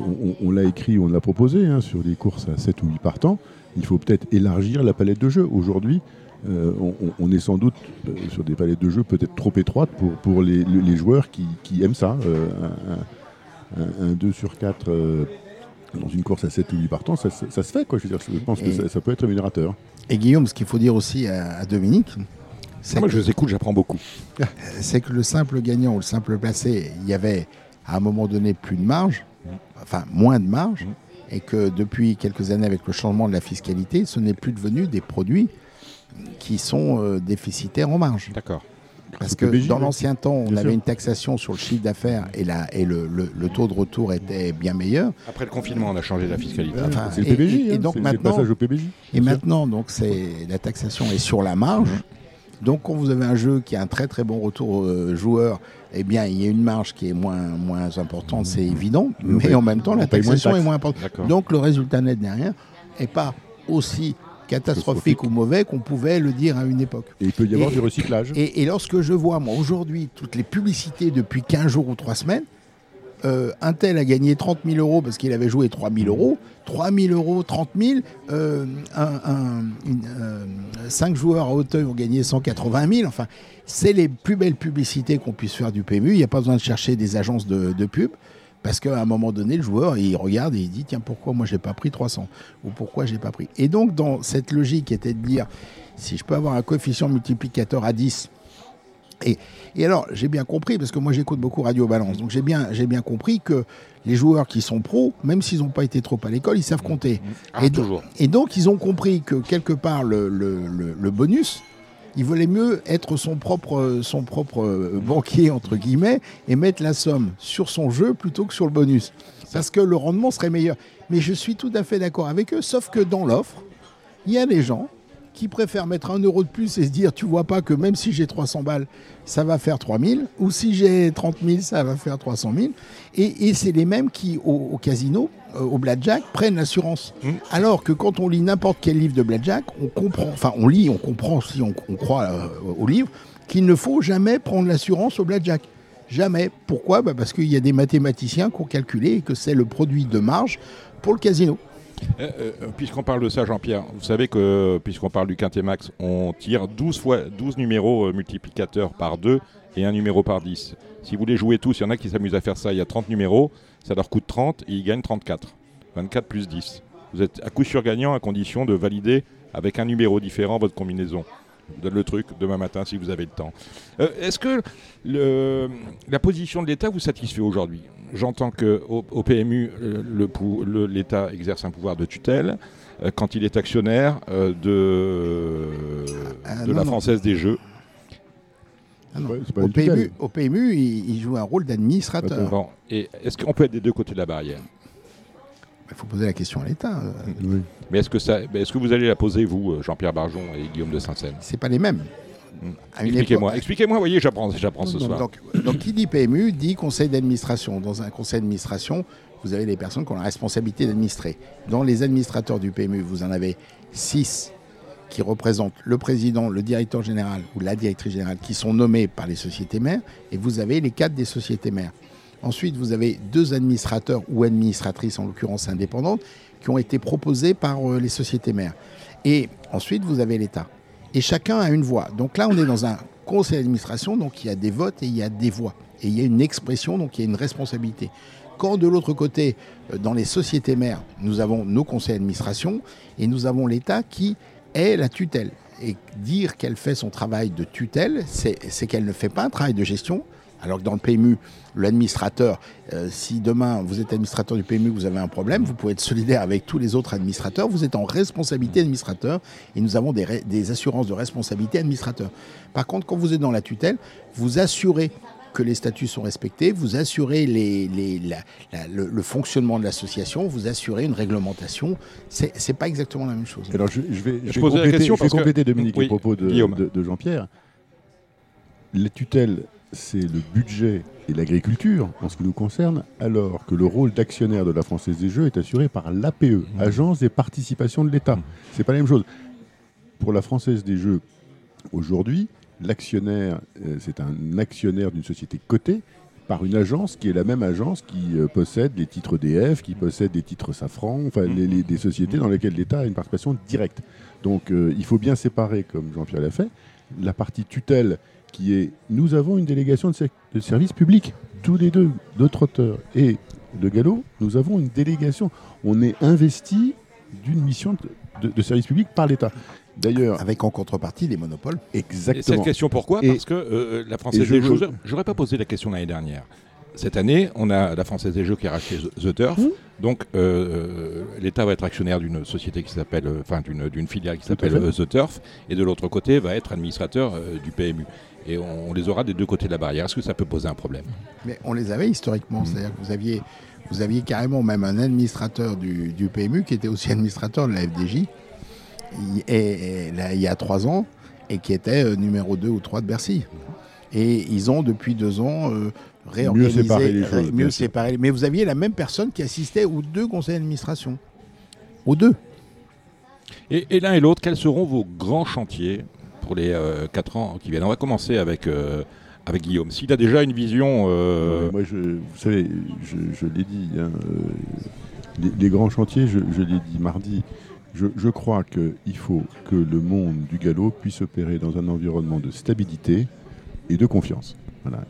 on, l'a écrit, on l'a proposé hein, sur des courses à 7 ou 8 partants, il faut peut-être élargir la palette de jeu. Aujourd'hui, euh, on, est sans doute euh, sur des palettes de jeu peut-être trop étroites pour, pour les, joueurs qui, qui aiment ça. Euh, un, un- un 2 sur 4 euh, dans une course à 7 ou 8 partants, ça, ça- ça se fait. Quoi. Je, veux dire, je pense que ça, ça peut être rémunérateur. Et Guillaume, ce qu'il faut dire aussi à, à Dominique, c'est Moi, que, je les écoute, j'apprends beaucoup. c'est que le simple gagnant ou le simple placé, il y avait à un moment donné plus de marge, enfin moins de marge, et que depuis quelques années, avec le changement de la fiscalité, ce n'est plus devenu des produits qui sont euh, déficitaires en marge. D'accord. Parce que dans l'ancien temps, on avait sûr. une taxation sur le chiffre d'affaires et, la, et le, le- le taux de retour était bien meilleur. Après le confinement, on a changé la fiscalité. Enfin, c'est le et- PBJ. et- et hein, donc c'est- c'est maintenant- le passage au PBJ. Et maintenant, donc, c'est la taxation est sur la marge. Donc, quand vous avez un jeu qui a un très très bon retour euh, joueur, eh bien, il y a une marge qui est moins moins importante, c'est évident. Mais on Mais en même temps, la moins taxation est moins importante. Donc, le résultat net derrière est pas aussi catastrophique Catastrophique. ou mauvais qu'on pouvait le dire à une époque. Et il peut y avoir Et- du recyclage. Et, et lorsque je vois, moi, aujourd'hui, toutes les publicités depuis 15 jours ou 3 semaines, euh, un tel a gagné 30 000 euros parce qu'il avait joué 3 000 euros, 3 000 euros, 30 000, euh, un, un- une, euh, 5 joueurs à Hauteuil ont gagné 180 000, enfin, c'est les plus belles publicités qu'on puisse faire du PMU, il n'y a pas besoin de chercher des agences de, de pub. Parce qu'à un moment donné, le joueur, il regarde et il dit tiens, pourquoi moi j'ai pas pris 300 Ou pourquoi j'ai pas pris? Et donc, dans cette logique qui était de dire si je peux avoir un coefficient multiplicateur à 10, et, et alors, j'ai bien compris, parce que moi j'écoute beaucoup Radio Balance, donc j'ai bien, j'ai bien compris que les joueurs qui sont pros, même s'ils n'ont pas été trop à l'école, ils savent compter. Ah, Et donc- toujours. Et donc, ils ont compris que quelque part, le, le- le- le bonus, il valait mieux être son propre, son propre euh, banquier, entre guillemets, et mettre la somme sur son jeu plutôt que sur le bonus. Parce que le rendement serait meilleur. Mais je suis tout à fait d'accord avec eux, sauf que dans l'offre, il y a des gens qui préfèrent mettre un euro de plus et se dire tu vois pas que même si j'ai 300 balles, ça va faire 3000, ou si j'ai 30 000, ça va faire 300 000. Et, et c'est les mêmes qui, au, au casino, euh, au blackjack, prennent l'assurance. Mm. Alors que quand on lit n'importe quel livre de blackjack, on comprend, enfin on lit, on comprend si on, on croit euh, au livre, qu'il ne faut jamais prendre l'assurance au blackjack. Jamais. Pourquoi? Bah Parce qu'il y a des mathématiciens qui ont calculé que c'est le produit de marge pour le casino. Euh, euh, puisqu'on parle de ça, Jean-Pierre, vous savez que, puisqu'on parle du Quintet Max, on tire 12, fois, 12 numéros euh, multiplicateurs par 2 et un numéro par 10. Si vous voulez jouer tous, il y en a qui s'amusent à faire ça. Il y a 30 numéros, ça leur coûte 30 et ils gagnent 34. 24 plus 10. Vous êtes à coup sûr gagnant à condition de valider avec un numéro différent votre combinaison. Donne le truc demain matin si vous avez le temps. Euh, Est-ce que le- la position de l'État vous satisfait aujourd'hui? J'entends qu'au au PMU, euh, le pou- le- l'État exerce un pouvoir de tutelle euh, quand il est actionnaire euh, de, Ah, de non, la non. Française des Jeux. Ah. Ouais, Au. PMU, au PMU, il, il joue un rôle d'administrateur. Bon, et est-ce qu'on peut être des deux côtés de la barrière? Il faut poser la question à l'État. euh, Oui. Mais est-ce que, est-ce que vous allez la poser, vous, euh, Jean-Pierre Barjon et Guillaume de Saint-Seine? C'est pas les mêmes. Hmm. Expliquez-moi, expliquez-moi, vous voyez, j'apprends, j'apprends ce soir. Donc, donc, qui dit PMU dit conseil d'administration. Dans un conseil d'administration, vous avez des personnes qui ont la responsabilité d'administrer. Dans les administrateurs du PMU, vous en avez six qui représentent le président, le directeur général ou la directrice générale, qui sont nommés par les sociétés mères, et vous avez les quatre des sociétés mères. Ensuite, vous avez deux administrateurs ou administratrices, en l'occurrence indépendantes, qui ont été proposés par euh, les sociétés mères. Et ensuite, vous avez l'État. Et chacun a une voix. Donc là, on est dans un conseil d'administration, donc il y a des votes et il y a des voix. Et il y a une expression, donc il y a une responsabilité. Quand de l'autre côté, euh, dans les sociétés mères, nous avons nos conseils d'administration et nous avons l'État qui est la tutelle. Et dire qu'elle fait son travail de tutelle, c'est c'est qu'elle ne fait pas un travail de gestion. Alors que dans le PMU, l'administrateur, euh, si demain vous êtes administrateur du PMU, vous avez un problème, vous pouvez être solidaire avec tous les autres administrateurs, vous êtes en responsabilité administrateur et nous avons des, assurances de responsabilité administrateur. Par contre, quand vous êtes dans la tutelle, vous assurez que les statuts sont respectés, vous assurez les- les- la- la- le, le fonctionnement de l'association, vous assurez une réglementation. C'est c'est pas exactement la même chose. Alors je, je vais, je Je vais posais la compléter, question je vais parce que- compléter, Dominique Oui, les propos de, Guillaume. de- de Jean-Pierre. La tutelle, c'est le budget et l'agriculture en ce qui nous concerne, alors que le rôle d'actionnaire de la Française des Jeux est assuré par l'APE, Mmh. Agence des participations de l'État. C'est pas la même chose. Pour la Française des Jeux, aujourd'hui, l'actionnaire, euh, c'est un actionnaire d'une société cotée par une agence qui est la même agence qui euh, possède les titres DF, qui possède des titres Safran, enfin les- les- des sociétés dans lesquelles l'État a une participation directe. Donc euh, il faut bien séparer, comme Jean-Pierre l'a fait, la partie tutelle qui est nous avons une délégation de, ser- de service public, tous les deux, de Trotteur et de Gallo, nous avons une délégation. On est investi d'une mission de, de- de service public par l'État. D'ailleurs, Avec en contrepartie des monopoles. Et cette exactement. question, pourquoi? Et- Parce que euh, la Française des Jeux, j'aurais pas posé la question l'année dernière. Cette année, on a la Française des Jeux qui a racheté The Turf. Mmh. Donc, euh, l'État va être actionnaire d'une société qui s'appelle, euh, enfin, d'une filiale qui s'appelle euh, The Turf. Et de l'autre côté, va être administrateur euh, du PMU. Et on, on les aura des deux côtés de la barrière. Est-ce que ça peut poser un problème Mais on les avait historiquement. C'est-à-dire que vous aviez, vous aviez carrément même un administrateur du, du PMU qui était aussi administrateur de la FDJ il- et, et là, il y a trois ans et qui était euh, numéro 2 ou 3 de Bercy. Et ils ont depuis deux ans euh, réorganisé, séparé les ré- choses, mieux séparé. Mais vous aviez la même personne qui assistait aux deux conseils d'administration. Aux deux. Et, et l'un et l'autre, quels seront vos grands chantiers pour les 4 ans qui viennent On va commencer avec, euh, avec Guillaume. S'il a déjà une vision... euh, vous savez, je, l'ai dit, hein, euh, les, grands chantiers, je, l'ai dit mardi, je, je crois qu'il faut que le monde du galop puisse opérer dans un environnement de stabilité et de confiance. Voilà.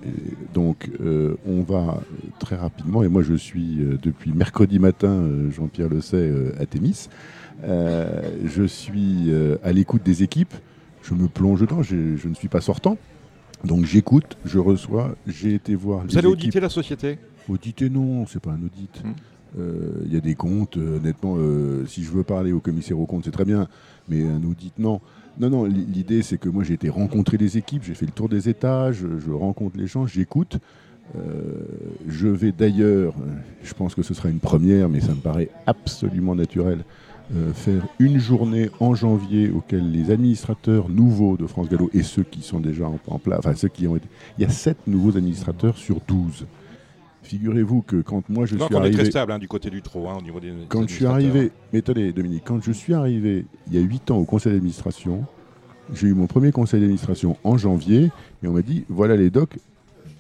Donc, euh, on va euh, très rapidement, et moi je suis euh, depuis mercredi matin, euh, Jean-Pierre le sait, euh, à Thémis. Euh, je suis euh, à l'écoute des équipes, je me plonge dedans, je, je ne suis pas sortant. Donc j'écoute, je reçois, j'ai été voir Vous les allez équipes. auditer la société Auditer, non, c'est pas un audit. Hmm. Euh, Il y a des comptes, euh, honnêtement, euh, si je veux parler au commissaire aux comptes, c'est très bien, mais un audit, non. Non, non, li- l'idée, c'est que moi, j'ai été rencontrer les équipes, j'ai fait le tour des étages, je rencontre les gens, j'écoute. Je vais d'ailleurs, je pense que ce sera une première, mais ça me paraît absolument naturel, euh, faire une journée en janvier auquel les administrateurs nouveaux de France Gallo et ceux qui sont déjà en, en place, enfin ceux qui ont été... Il y a 7 nouveaux administrateurs sur 12. Figurez-vous que quand moi je Donc suis on est arrivé... très stable hein, du côté du trot, hein, au niveau des Quand je suis arrivé, mais attendez Dominique, quand je suis arrivé il y a 8 ans au conseil d'administration, j'ai eu mon premier conseil d'administration en janvier et on m'a dit voilà les docs,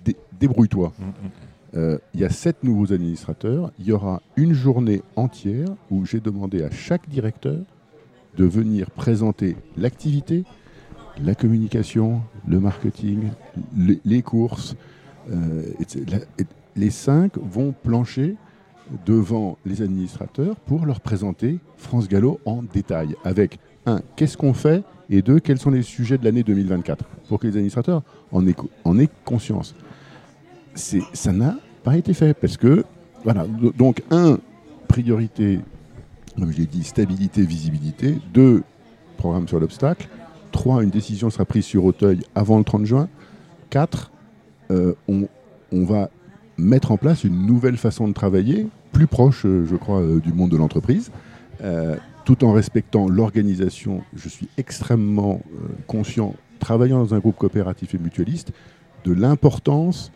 dé- débrouille-toi. Mm, mm. Euh, Il y a sept nouveaux administrateurs, il y aura une journée entière où j'ai demandé à chaque directeur de venir présenter l'activité, la communication, le marketing, les, courses. euh, les cinq vont plancher devant les administrateurs pour leur présenter France Gallo en détail. Avec, un, qu'est-ce qu'on fait Et deux, quels sont les sujets de l'année 2024 Pour que les administrateurs en aient conscience. Ça n'a pas été fait parce que, voilà, do- donc, un, priorité, comme je l'ai dit, stabilité, visibilité. Deux, programme sur l'obstacle. Trois, une décision sera prise sur Auteuil avant le 30 juin. quatre, euh, on, on va mettre en place une nouvelle façon de travailler, plus proche, euh, je crois, euh, du monde de l'entreprise, tout en respectant l'organisation. Je suis extrêmement conscient, travaillant dans un groupe coopératif et mutualiste, de l'importance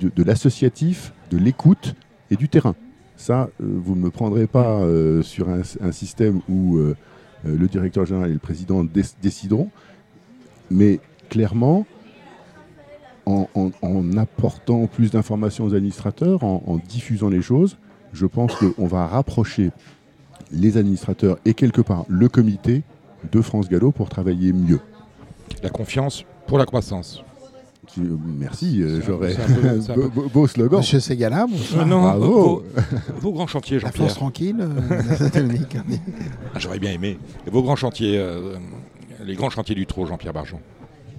de, l'associatif, de l'écoute et du terrain. Ça, euh, vous ne me prendrez pas euh, sur un, système où euh, le directeur général et le président déc- décideront, mais clairement, en, en- en apportant plus d'informations aux administrateurs, en, en diffusant les choses, je pense qu'on va rapprocher les administrateurs et quelque part le comité de France Gallo pour travailler mieux. La confiance pour la croissance. Tu- Merci, euh, j'aurais peu- beau, beau- beau slogan. Monsieur Ségala, bonsoir. Euh, non, bravo. grands chantiers, La force Jean-Pierre. tranquille, euh. Ah, J'aurais bien aimé. Vos grands chantiers, euh, les grands chantiers du trot, Jean-Pierre Barjon.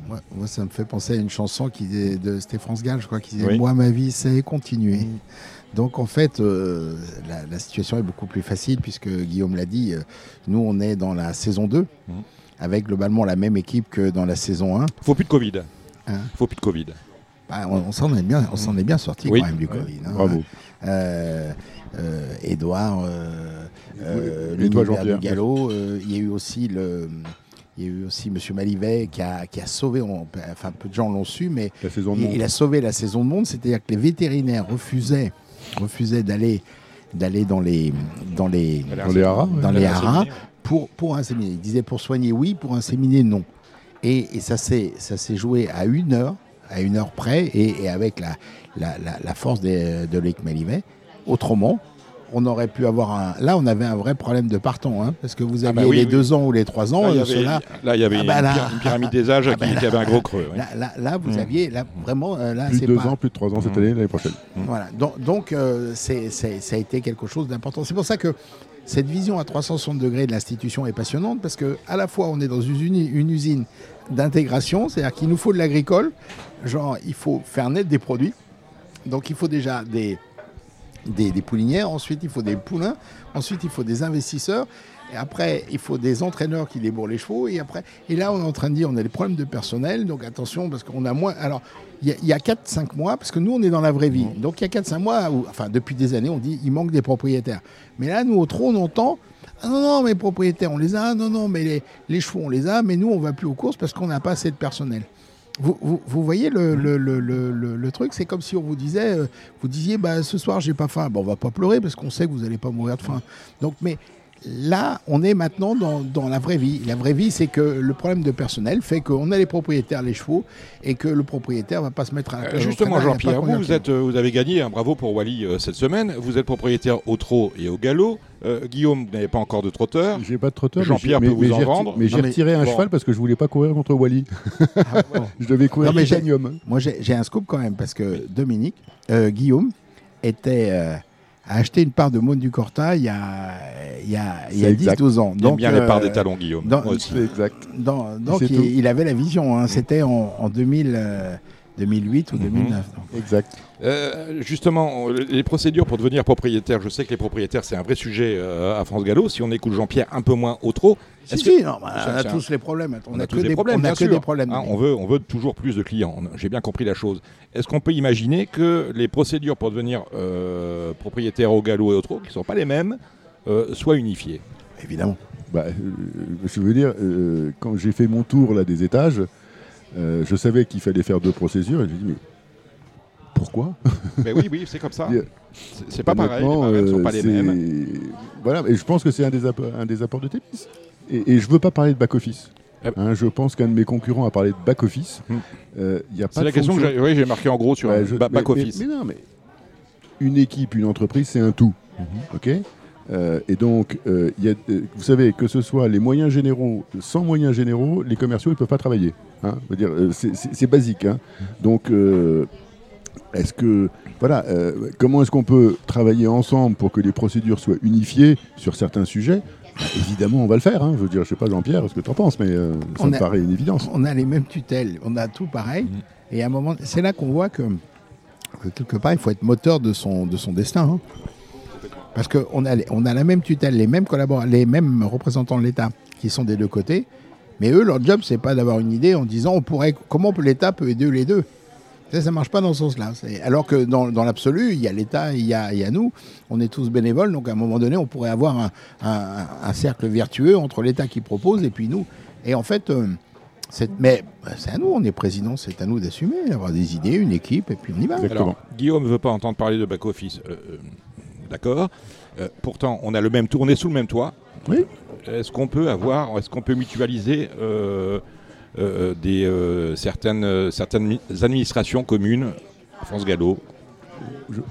Moi, moi, ça me fait penser à une chanson qui est de France Gall, je crois, qui disait Oui. Moi, ma vie, c'est continuer. Donc, en fait, euh, la, la situation est beaucoup plus facile puisque Guillaume l'a dit, euh, nous, on est dans la saison 2 Mhm. avec globalement la même équipe que dans la saison 1. Faut plus de Covid. Hein Faut plus de Covid. Bah, on on s'en est bien, on s'en est bien sorti Oui. quand même du Ouais. Covid. hein. Bravo. Euh, euh, Edouard, euh, euh, Et toi, l'univers Jean-Pierre. du galop. euh, il y a eu aussi le, il y a eu aussi Monsieur Malivet qui a, qui a sauvé. on- enfin, peu de gens l'ont su, mais La saison de il, a sauvé la saison de monde. C'est-à-dire que les vétérinaires refusaient, refusaient d'aller, d'aller dans les, dans les, Dans les haras, dans les pour, pour inséminer. Il disait pour soigner oui, pour inséminer non. Et, et ça s'est ça s'est joué à une heure, à une heure près, et, et avec la, la, la- la force des- de Loïc Malivet. Autrement, on aurait pu avoir un. Là, on avait un vrai problème de partant, hein, parce que vous Ah aviez bah oui, les oui. deux ans ou les trois ans, Là, il y euh, avait, là, il y avait Ah bah une, là. pyra- une pyramide des âges Ah qui, bah là. qui avait un gros creux. oui. Là, là, là, vous Mm. aviez là, vraiment euh, là, Plus de deux pas- ans, plus de trois ans cette Mhm. année, l'année prochaine. Voilà. Donc, donc, euh, ça a été quelque chose d'important. C'est pour ça que cette vision à 360 degrés de l'institution est passionnante parce que à la fois on est dans une, une usine d'intégration, c'est-à-dire qu'il nous faut de l'agricole, genre il faut faire naître des produits. Donc il faut déjà des, des, des poulinières, ensuite il faut des poulains, ensuite il faut des investisseurs, et après il faut des entraîneurs qui débourrent les chevaux, et après, et là on est en train de dire on a des problèmes de personnel, donc attention parce qu'on a moins. Alors il y a- il y a 4-5 mois, parce que nous on est dans la vraie vie, donc il y a 4-5 mois, où, enfin depuis des années on dit il manque des propriétaires. Mais là nous au trop on entend ah non, non, mais propriétaires, on les a. Non, non, mais les, les chevaux, on les a. Mais nous, on va plus aux courses parce qu'on n'a pas assez de personnel. Vous, voyez le truc C'est comme si on vous disait, euh, vous disiez, bah, ce soir, j'ai pas faim. Bon, on va pas pleurer parce qu'on sait que vous n'allez pas mourir de faim. Donc, mais là, on est maintenant dans, dans la vraie vie. La vraie vie, c'est que le problème de personnel fait qu'on a les propriétaires, les chevaux, et que le propriétaire va pas se mettre à la Euh, au Justement, Jean-Pierre, vous, êtes, euh, vous avez gagné un bravo pour Wally euh, cette semaine. Vous êtes propriétaire au trot et au galop. Euh, Guillaume, vous n'avez pas encore de trotteur. J'ai pas de trotteur. Jean-Pierre peut mais- vous en vendre. Mais j'ai retiré un bon. cheval parce que je voulais pas courir contre Wally. Ah, bon. Je devais courir Non, mais. Moi, j'ai j'ai un scoop quand même, parce que Dominique, euh, Guillaume, était, euh, a acheté une part de Maune du Corta il y a, il y a, il y a C'est exact. 10-12 ans. Il aime bien les euh, parts des talons, Guillaume. dans- Moi aussi. C'est exact. dans- donc, il, il avait la vision. hein. C'était en, en 2000, euh, 2008 ou Mhm. 2009. donc. Exact. Euh, justement, les procédures pour devenir propriétaire, je sais que les propriétaires, c'est un vrai sujet euh, à France Gallo. Si on écoute Jean-Pierre un peu moins au trot, Si, est-ce si, que- non, bah, Ça, on a c'est un- tous les problèmes. On, on a, a que tous des problèmes, on a que des problèmes. Hein, on, veut, on veut toujours plus de clients. J'ai bien compris la chose. Est-ce qu'on peut imaginer que les procédures pour devenir euh, propriétaire au galop et au trot, qui ne sont pas les mêmes, euh, soient unifiées? Évidemment. Bah, euh, je veux dire, euh, quand j'ai fait mon tour là des étages, euh, je savais qu'il fallait faire deux procédures et j'ai dit mais pourquoi Mais oui, oui, c'est comme ça. C'est pas pareil. Les barèmes ne sont euh, pas les mêmes. Voilà, et je pense que c'est un des, apports- un des apports de Témis. Et, et je veux pas parler de back-office. Ah. Hein, je pense qu'un de mes concurrents a parlé de back-office. Hmm. Euh, C'est la question que j'ai oui, marqué en gros sur Ouais, un je- ba- mais- back-office. Mais, mais non, mais une équipe, une entreprise, c'est un tout. Mhm. Ok? Euh, et donc, euh, il y a, euh, vous savez, que ce soit les moyens généraux, sans moyens généraux, les commerciaux, ils ne peuvent pas travailler. Hein dire, c'est- basique. hein. Donc, est-ce que, voilà, comment est-ce qu'on peut travailler ensemble pour que les procédures soient unifiées sur certains sujets? Bah, Évidemment, on va le faire. hein. Je veux dire, je sais pas, Jean-Pierre, ce que tu en penses, mais ça On me a- paraît une évidence. on a les mêmes tutelles, on a tout pareil. Mhm. Et à un moment, c'est là qu'on voit que, que quelque part, il faut être moteur de son, de son destin. hein. Parce qu'on a, les- on a la même tutelle, les mêmes collaborateurs, les mêmes représentants de l'État qui sont des deux côtés. Mais eux, leur job, c'est pas d'avoir une idée en disant on pourrait, comment l'État peut aider les deux. Ça, ça marche pas dans ce sens-là. Alors que dans, dans l'absolu, il y a l'État, il y a, il y a nous. On est tous bénévoles, donc à un moment donné, on pourrait avoir un, un- un cercle vertueux entre l'État qui propose et puis nous. Et en fait, euh, c'est- mais euh, c'est à nous, on est président, c'est à nous d'assumer, d'avoir des idées, une équipe, et puis on y va. Exactement. Alors, Guillaume ne veut pas entendre parler de back-office. Euh, euh, D'accord. Euh, pourtant, on a le même tour, on est sous le même toit. Oui. Est-ce qu'on peut avoir, est-ce qu'on peut mutualiser euh, euh, des, euh, certaines, certaines mi- administrations communes, France Gallo, Je-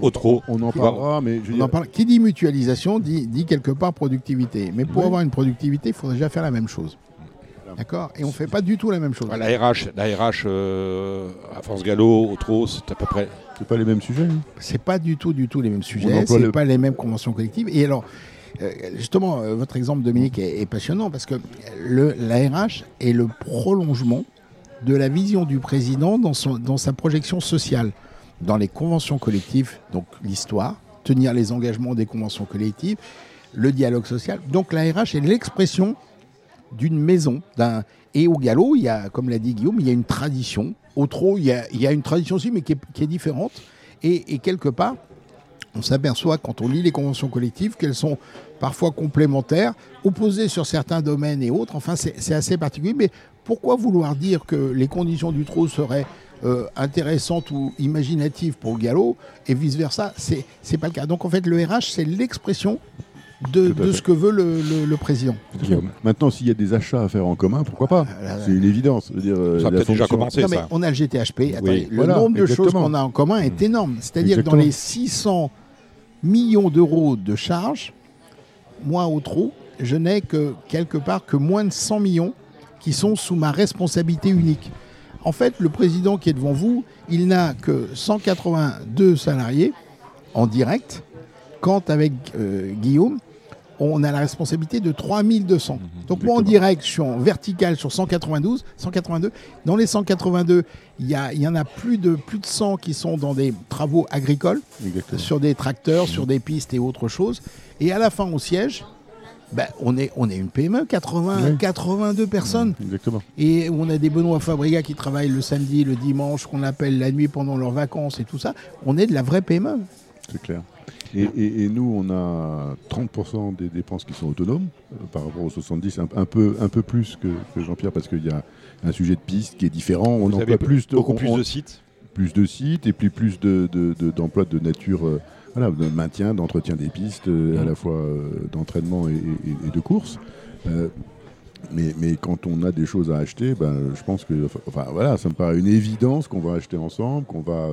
Autro, On en vois, parlera, mais je veux On dire, en parle. Qui dit mutualisation dit, dit quelque part productivité. Mais pour Oui. avoir une productivité, il faut déjà faire la même chose. D'accord Et on ne fait pas du tout la même chose. la RH, la RH euh, à France Gallo, Autro, c'est à peu près. C'est pas les mêmes sujets. hein. C'est pas du tout, du tout les mêmes sujets, c'est le- pas les mêmes conventions collectives. Et alors, euh, justement, euh, votre exemple, Dominique, est, est passionnant parce que le, la RH est le prolongement de la vision du président dans, son, dans sa projection sociale. Dans les conventions collectives, donc l'histoire, tenir les engagements des conventions collectives, le dialogue social. Donc la RH est l'expression d'une maison. Et au galop, il y a, comme l'a dit Guillaume, il y a une tradition. Au trot, il y a, une tradition aussi, mais qui est, différente. Et, quelque part, on s'aperçoit quand on lit les conventions collectives qu'elles sont parfois complémentaires, opposées sur certains domaines et autres. Enfin, c'est assez particulier. Mais pourquoi vouloir dire que les conditions du trot seraient euh, intéressantes ou imaginatives pour le galop et vice-versa? C'est pas le cas. Donc en fait, le RH, c'est l'expression de, ce que veut le, le- le président. Maintenant, s'il y a des achats à faire en commun, pourquoi pas là, C'est une évidence. Je veux dire, Ça a peut-être déjà commencé, Non, mais ça. on a le GTHP. Attendez, le voilà, nombre de choses qu'on a en commun est énorme. C'est-à-dire que dans les 600 millions d'euros de charges, moi au trou, je n'ai que quelque part que moins de 100 millions qui sont sous ma responsabilité unique. En fait, le président qui est devant vous, il n'a que 182 salariés en direct, quand avec euh, Guillaume, on a la responsabilité de 3200. Donc moi en direct, je suis en vertical sur 192, 182. Dans les 182, il y, a- il y en a plus de, plus de 100 qui sont dans des travaux agricoles, Exactement. sur des tracteurs, sur des pistes et autre chose. Et à la fin, au siège, ben, on, est, on est une PME, 80, Oui. 82 personnes. Exactement. Et on a des Benoît Fabriga qui travaillent le samedi, le dimanche, qu'on appelle la nuit pendant leurs vacances et tout ça. On est de la vraie PME. C'est clair. Et, et- et nous, on a 30% des dépenses qui sont autonomes euh, par rapport aux 70, un, un peu, un peu plus que, que Jean-Pierre, parce qu'il y a un sujet de piste qui est différent. On Vous emploie plus de, beaucoup on- plus on- de sites. plus de sites et puis plus de, de- de- d'emplois de, nature, euh, voilà, de maintien, d'entretien des pistes, euh, à la fois d'entraînement et, de course. Mais, mais quand on a des choses à acheter, ben, je pense que, enfin voilà, ça me paraît une évidence qu'on va acheter ensemble, qu'on va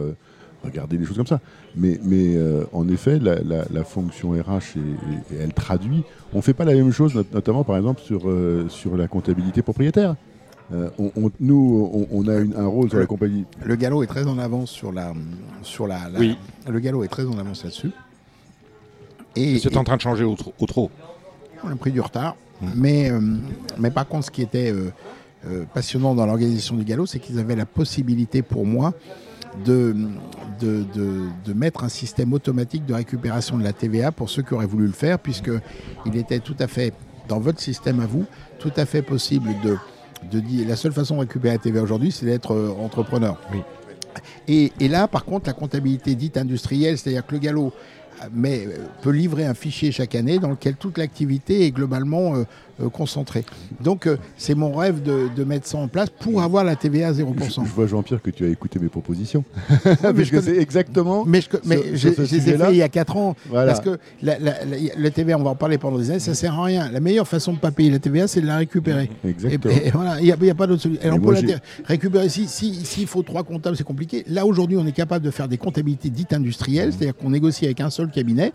regarder des choses comme ça. Mais, mais euh, en effet, la, la- la fonction RH, est- est- elle traduit. On ne fait pas la même chose, not- notamment par exemple sur, euh, sur la comptabilité propriétaire. Euh, on- on- nous, on, on a une- un rôle sur la compagnie. Le galop est très en avance sur la. Sur la, la- Oui. Le galop est très en avance là-dessus. Et, C'est en train de changer au, tro- au trop. On a pris du retard. Mais, euh, mais par contre, ce qui était euh, euh, passionnant dans l'organisation du galop, c'est qu'ils avaient la possibilité pour moi de, de, de- de mettre un système automatique de récupération de la TVA pour ceux qui auraient voulu le faire, puisqu'il était tout à fait, dans votre système à vous, tout à fait possible de, de dire. La seule façon de récupérer la TVA aujourd'hui, c'est d'être euh, entrepreneur. Oui. Et, et là, par contre, la comptabilité dite industrielle, c'est-à-dire que le galop euh, mais, euh, peut livrer un fichier chaque année dans lequel toute l'activité est globalement euh, euh, concentrée. Donc, euh, c'est mon rêve de, de mettre ça en place pour avoir la TVA à 0%. Je, je vois Jean-Pierre que tu as écouté mes propositions. mais Parce je que c'est exactement. Mais, je, mais ce ai fait il y a 4 ans. Voilà. Parce que la, la- la- la TVA, on va en parler pendant des années, ça sert à rien. La meilleure façon de ne pas payer la TVA, c'est de la récupérer. Et, Exactement. et voilà, il n'y a, pas d'autre solution. Alors, la récupérer, s'il si, s'il faut trois comptables, c'est compliqué. Là, aujourd'hui, on est capable de faire des comptabilités dites industrielles, Mmh. c'est-à-dire qu'on négocie avec un seul cabinet.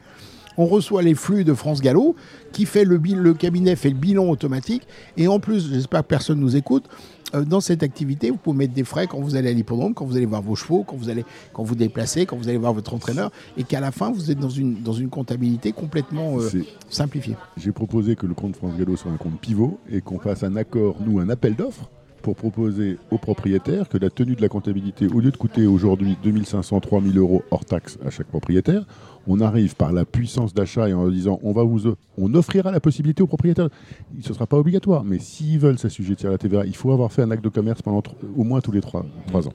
On reçoit les flux de France Gallo, qui fait le, le cabinet fait le bilan automatique. Et en plus, j'espère que personne nous écoute, euh, dans cette activité, vous pouvez mettre des frais quand vous allez à l'hippodrome, quand vous allez voir vos chevaux, quand vous allez quand vous déplacez, quand vous allez voir votre entraîneur, et qu'à la fin, vous êtes dans une, dans une comptabilité complètement euh, simplifiée. J'ai proposé que le compte France Gallo soit un compte pivot et qu'on fasse un accord, nous, un appel d'offres pour proposer aux propriétaires que la tenue de la comptabilité, au lieu de coûter aujourd'hui 2500, 3000 euros hors taxe à chaque propriétaire, on arrive par la puissance d'achat et en disant on va vous, on offrira la possibilité aux propriétaires. Ce ne sera pas obligatoire, mais s'ils veulent s'assujettir à la TVA, il faut avoir fait un acte de commerce pendant au moins tous les trois, trois ans.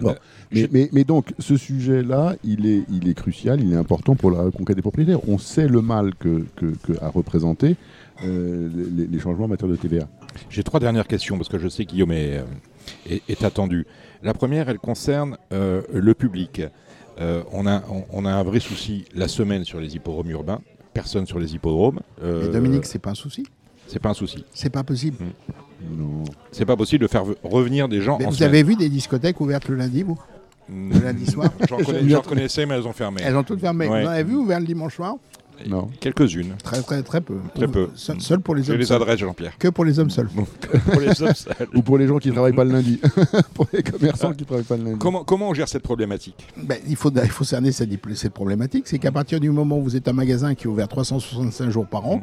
Bon. Mais, mais- mais donc, ce sujet-là, il est, il est crucial, il est important pour la reconquête des propriétaires. On sait le mal que, que, que a représenté euh, les, les changements en matière de TVA. J'ai trois dernières questions parce que je sais que Guillaume est, euh, est- est attendu. La première, elle concerne euh, le public. Euh, on, a, on, on a un vrai souci la semaine sur les hippodromes urbains. Personne sur les hippodromes. Euh, Et Dominique, c'est pas un souci? c'est pas un souci. C'est pas possible. Non. C'est pas possible de faire revenir des gens Mais en vous semaine. avez vu des discothèques ouvertes le lundi, vous? Le lundi soir? J'en connaissais, mais elles ont fermé. Elles ont toutes fermé. Ouais. Vous en avez vu ouvert le dimanche soir? Non. Quelques-unes. Très, très, très peu. Très peu. Seul, seul pour les hommes les seuls. adresses, Jean-Pierre. Que pour les hommes seuls. Pour les hommes seuls. Ou pour les gens qui ne travaillent pas le lundi. pour les commerçants qui ne travaillent pas le lundi. Comment, comment on gère cette problématique? Ben, il, faut, il faut cerner cette, cette problématique. C'est qu'à partir du moment où vous êtes un magasin qui est ouvert 365 jours par an,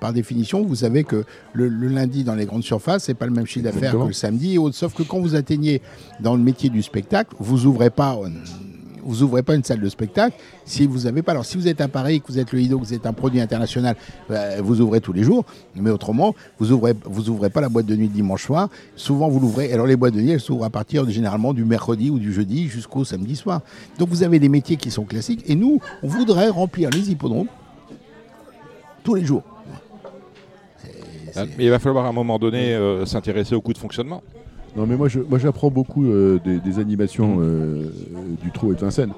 par définition, vous savez que le, le lundi dans les grandes surfaces, c'est pas le même chiffre d'affaires que le samedi. et autres. Sauf que quand vous atteignez dans le métier du spectacle, vous ouvrez pas. Euh, Vous ouvrez pas une salle de spectacle si vous avez pas. Alors, si vous êtes à Paris, que vous êtes le Lido, que vous êtes un produit international, ben, vous ouvrez tous les jours. Mais autrement, vous ouvrez, vous ouvrez pas la boîte de nuit dimanche soir. Souvent, vous l'ouvrez. Alors, les boîtes de nuit, elles s'ouvrent à partir généralement du mercredi ou du jeudi jusqu'au samedi soir. Donc, vous avez des métiers qui sont classiques. Et nous, on voudrait remplir les hippodromes tous les jours. Ah, Mais il va falloir à un moment donné euh, s'intéresser au coût de fonctionnement. Non, mais moi, moi j'apprends beaucoup euh, des, animations Mhm. euh, du Trot et de Vincennes.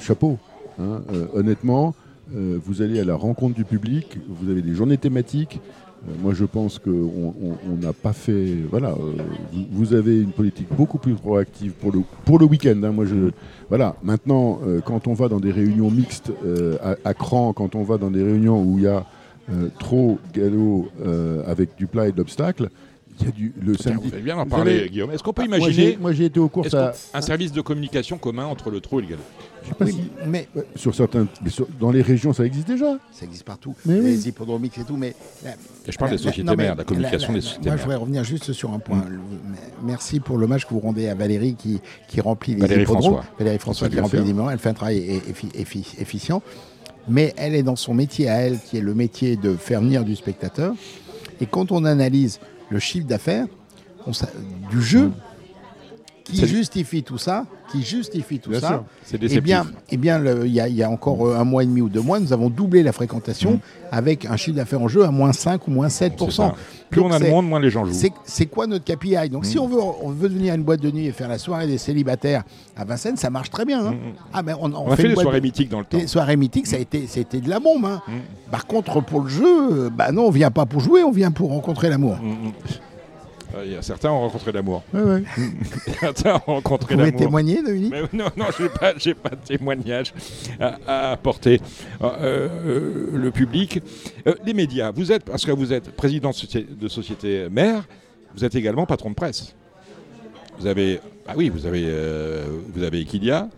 Chapeau. hein. Euh, honnêtement, euh, vous allez à la rencontre du public, vous avez des journées thématiques. Euh, moi, je pense qu'on on- on n'a pas fait. Voilà, euh, vous, avez une politique beaucoup plus proactive pour le, pour le week-end. hein. Moi, voilà. Maintenant, euh, quand on va dans des réunions mixtes euh, à, cran, quand on va dans des réunions où il y a euh, trop galop euh, avec du plat et de l'obstacle, il y a du le Tiens, samedi. vous allez bien en parler, Guillaume. Est-ce qu'on peut Moi, j'ai- imaginer moi, j'ai été aux courses est-ce à, qu'on- un service de communication commun entre le trot et le galop je sais pas Oui, si- mais sur certains, mais sur- dans les régions, ça existe déjà. ça existe partout. Mais oui. les hippodromiques et tout. Mais Et je parle des sociétés non, mères, de la communication la- la- des sociétés Moi, je mères. voudrais revenir juste sur un point. Le- Merci pour l'hommage que vous rendez à Valérie qui, qui remplit les Valérie hippodromes. François. Valérie François qui remplit les numéros. Elle fait un travail effi- effi- efficient. Mais elle est dans son métier à elle, qui est le métier de faire venir du spectateur. Et quand on analyse le chiffre d'affaires du jeu, qui C'est- justifie tout ça, qui justifie tout Bien ça, sûr. C'est eh bien, eh bien, il y, a- il y a encore euh, un mois et demi ou deux mois, nous avons doublé la fréquentation Mm. avec un chiffre d'affaires en jeu à moins 5 ou moins 7 C'est ça. Plus Donc on a de monde, moins les gens jouent. c'est c'est quoi notre KPI Donc, si Mm. on veut, on veut venir à une boîte de nuit et faire la soirée des célibataires à Vincennes, ça marche très bien. hein. Mm. Ah, mais on, On a fait des soirées de- mythiques dans le temps. les soirées mythiques, ça a été, c'était de la bombe. hein. Par contre, pour le jeu, euh, bah non, on vient pas pour jouer, on vient pour rencontrer l'amour. Euh, certains ont rencontré l'amour. Ouais, ouais. certains ont rencontré Vous pouvez l'amour. témoigner, Dominique Mais non, non, j'ai pas, j'ai pas de témoignage à, à apporter. Euh, euh, le public, les médias. Vous êtes, parce que vous êtes président de société, mère, vous êtes également patron de presse. Vous avez, ah oui, vous avez, vous avez Equidia,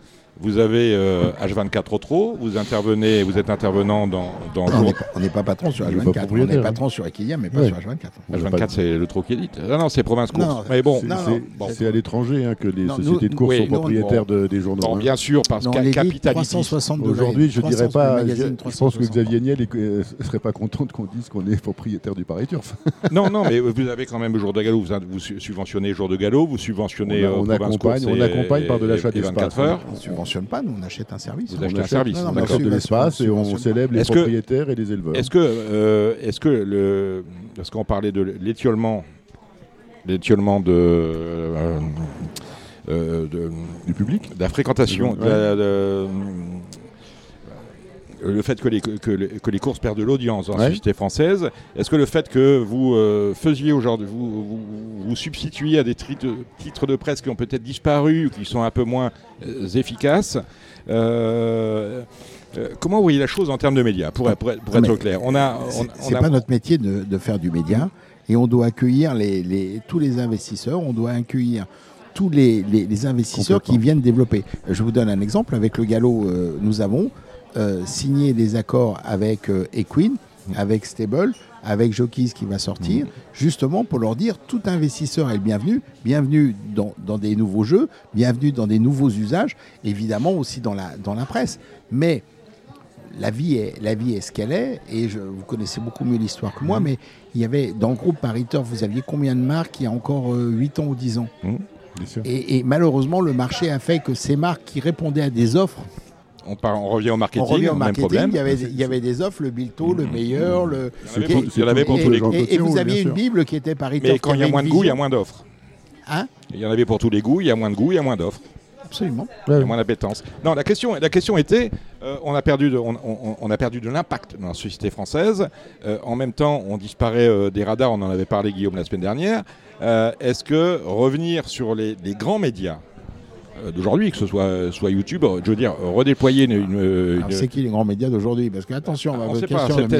vous avez euh, H24 Otro, vous intervenez, vous êtes intervenant dans, dans Non, on n'est pas, pas patron sur On n'est pas H24. On est patron sur Equidia, mais pas Ouais. sur H24. On n'a H24, pas- c'est le Tro qui édite. Ah non, c'est Province Course. Non, Mais bon, C'est- non, non, bon. À l'étranger hein, que les Non, sociétés nous- de course oui, sont propriétaires de- des journaux. bon, hein. bien sûr, parce Non, qu'à on les dit capitalisme. 362 Aujourd'hui, je 300 dirais pas. le Je, pense que 360. Xavier Niel ne serait pas content qu'on dise qu'on est propriétaire du Paris Turf. Non, non, mais vous avez quand même le jour de galop, vous, vous su- subventionnez jour de galop, vous subventionnez On euh, Province accompagne- on par de l'achat et 24 d'espace. Subventionne pas, nous, on achète un service. Vous On achetez un achète- service. non, non, On achète de l'espace et on célèbre les Est-ce que- propriétaires et les éleveurs. Est-ce que, euh, est-ce que le, parce qu'on parlait de l'étiolement, l'étiolement de, euh, euh, de, Du public de la fréquentation, de la- de- euh, le fait que les, que, les- que les courses perdent de l'audience dans la Ouais. société française, est-ce que le fait que vous euh, faisiez aujourd'hui, vous, vous, vous substituiez à des de- titres de presse qui ont peut-être disparu ou qui sont un peu moins euh, efficaces, euh, euh, comment vous voyez la chose en termes de médias, pour, pour être, pour Non, être clair? On a, C'est pas notre métier de, de faire du média et on doit accueillir les, les- tous les investisseurs, on doit accueillir tous les, investisseurs qui viennent développer. Je vous donne un exemple. Avec le galop, euh, nous avons euh, signé des accords avec euh, Equine, avec Stable, avec Jockeys qui va sortir, justement pour leur dire tout investisseur est le bienvenu, bienvenue dans, dans des nouveaux jeux, bienvenue dans des nouveaux usages, évidemment aussi dans la, dans la presse. Mais la vie est, la vie est ce qu'elle est, et je, vous connaissez beaucoup mieux l'histoire que moi, mais il y avait, dans le groupe Paris Turf, vous aviez combien de marques il y a encore euh, 8 ans ou 10 ans? Mhm. Et, malheureusement, le marché a fait que ces marques qui répondaient à des offres. On, on revient au marketing, on revient au marketing il, y avait, il y avait des offres, le Bilto, le mmh. meilleur, le. Il y en avait pour, tous les goûts. Et, vous aviez une Bible qui était par Mais quand il y a moins de goût, il y a moins d'offres. Hein il y en avait pour tous les goûts, il y a moins de goût, il y a moins d'offres. Absolument. Il y a moins d'appétence. Non, la question, la question était, euh, on a perdu de, on, a perdu de l'impact dans la société française. Euh, en même temps, on disparaît euh, des radars. On en avait parlé Guillaume la semaine dernière. Est-ce que revenir sur les grands médias d'aujourd'hui, que ce soit, soit YouTube, je veux dire, redéployer une. une, C'est qui les grands médias d'aujourd'hui? Parce que, attention, ah,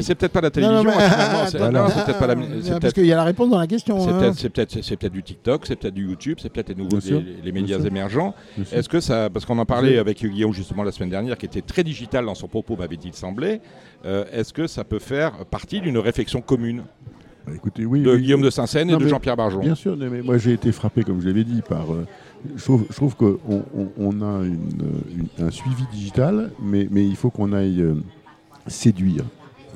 c'est peut-être pas la télévision. Non, c'est peut-être pas la. Parce qu'il y a la réponse dans la question. C'est peut-être peut peut du TikTok, c'est peut-être du YouTube, c'est peut-être les nouveaux les, médias émergents. Est-ce que ça. Parce qu'on en parlait avec Guillaume justement la semaine dernière, qui était très digital dans son propos, m'avait-il semblé. Euh, est-ce que ça peut faire partie d'une réflexion commune? Bah, Écoutez, oui, de Guillaume de Saint-Seine et de Jean-Pierre Barjon. Bien sûr, mais moi j'ai été frappé, comme je l'avais dit, par euh, je trouve, qu'on a un suivi digital, mais, il faut qu'on aille euh, séduire.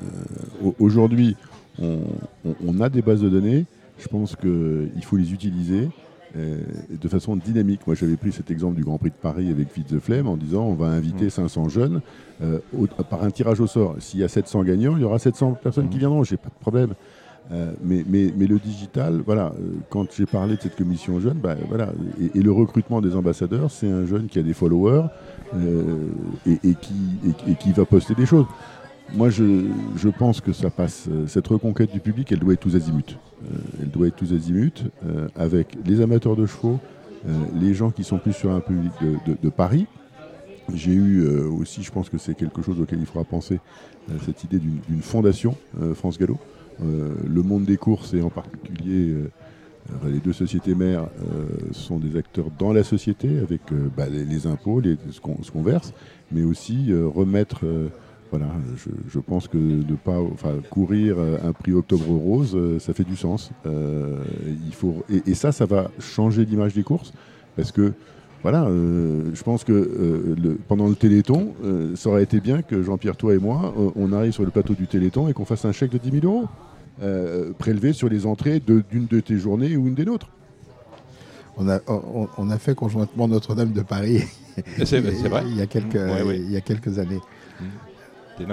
Euh, aujourd'hui, on, a des bases de données. Je pense qu'il faut les utiliser euh, de façon dynamique. Moi, j'avais pris cet exemple du Grand Prix de Paris avec Vite the Flemme en disant on va inviter 500 mmh. jeunes par un tirage au sort. S'il y a 700 gagnants, il y aura 700 personnes qui mmh. viendront. J'ai pas de problème. Euh, mais, le digital, voilà, euh, quand j'ai parlé de cette commission jeune, bah, voilà, et, le recrutement des ambassadeurs, c'est un jeune qui a des followers euh, et, qui, va poster des choses. Moi, je, pense que ça passe. Cette reconquête du public, elle doit être tous azimuts. elle doit être tous azimuts avec les amateurs de chevaux, les gens qui sont plus sur un public de, Paris. J'ai eu aussi, je pense que c'est quelque chose auquel il faudra penser, cette idée d'une fondation, France Gallo, le monde des courses et en particulier euh, les deux sociétés mères euh, sont des acteurs dans la société avec bah, les, impôts, ce qu'on verse, mais aussi remettre voilà, je, pense que de pas, courir un prix Octobre Rose, ça fait du sens. il faut, et, ça, ça va changer l'image des courses, parce que voilà, je pense que pendant le Téléthon, ça aurait été bien que Jean-Pierre, toi et moi, on arrive sur le plateau du Téléthon et qu'on fasse un chèque de 10 000 euros. Euh, prélevé sur les entrées d'une de, tes journées ou une des nôtres. On a, on, a fait conjointement Notre-Dame de Paris vrai. il, y a quelques, il y a quelques années.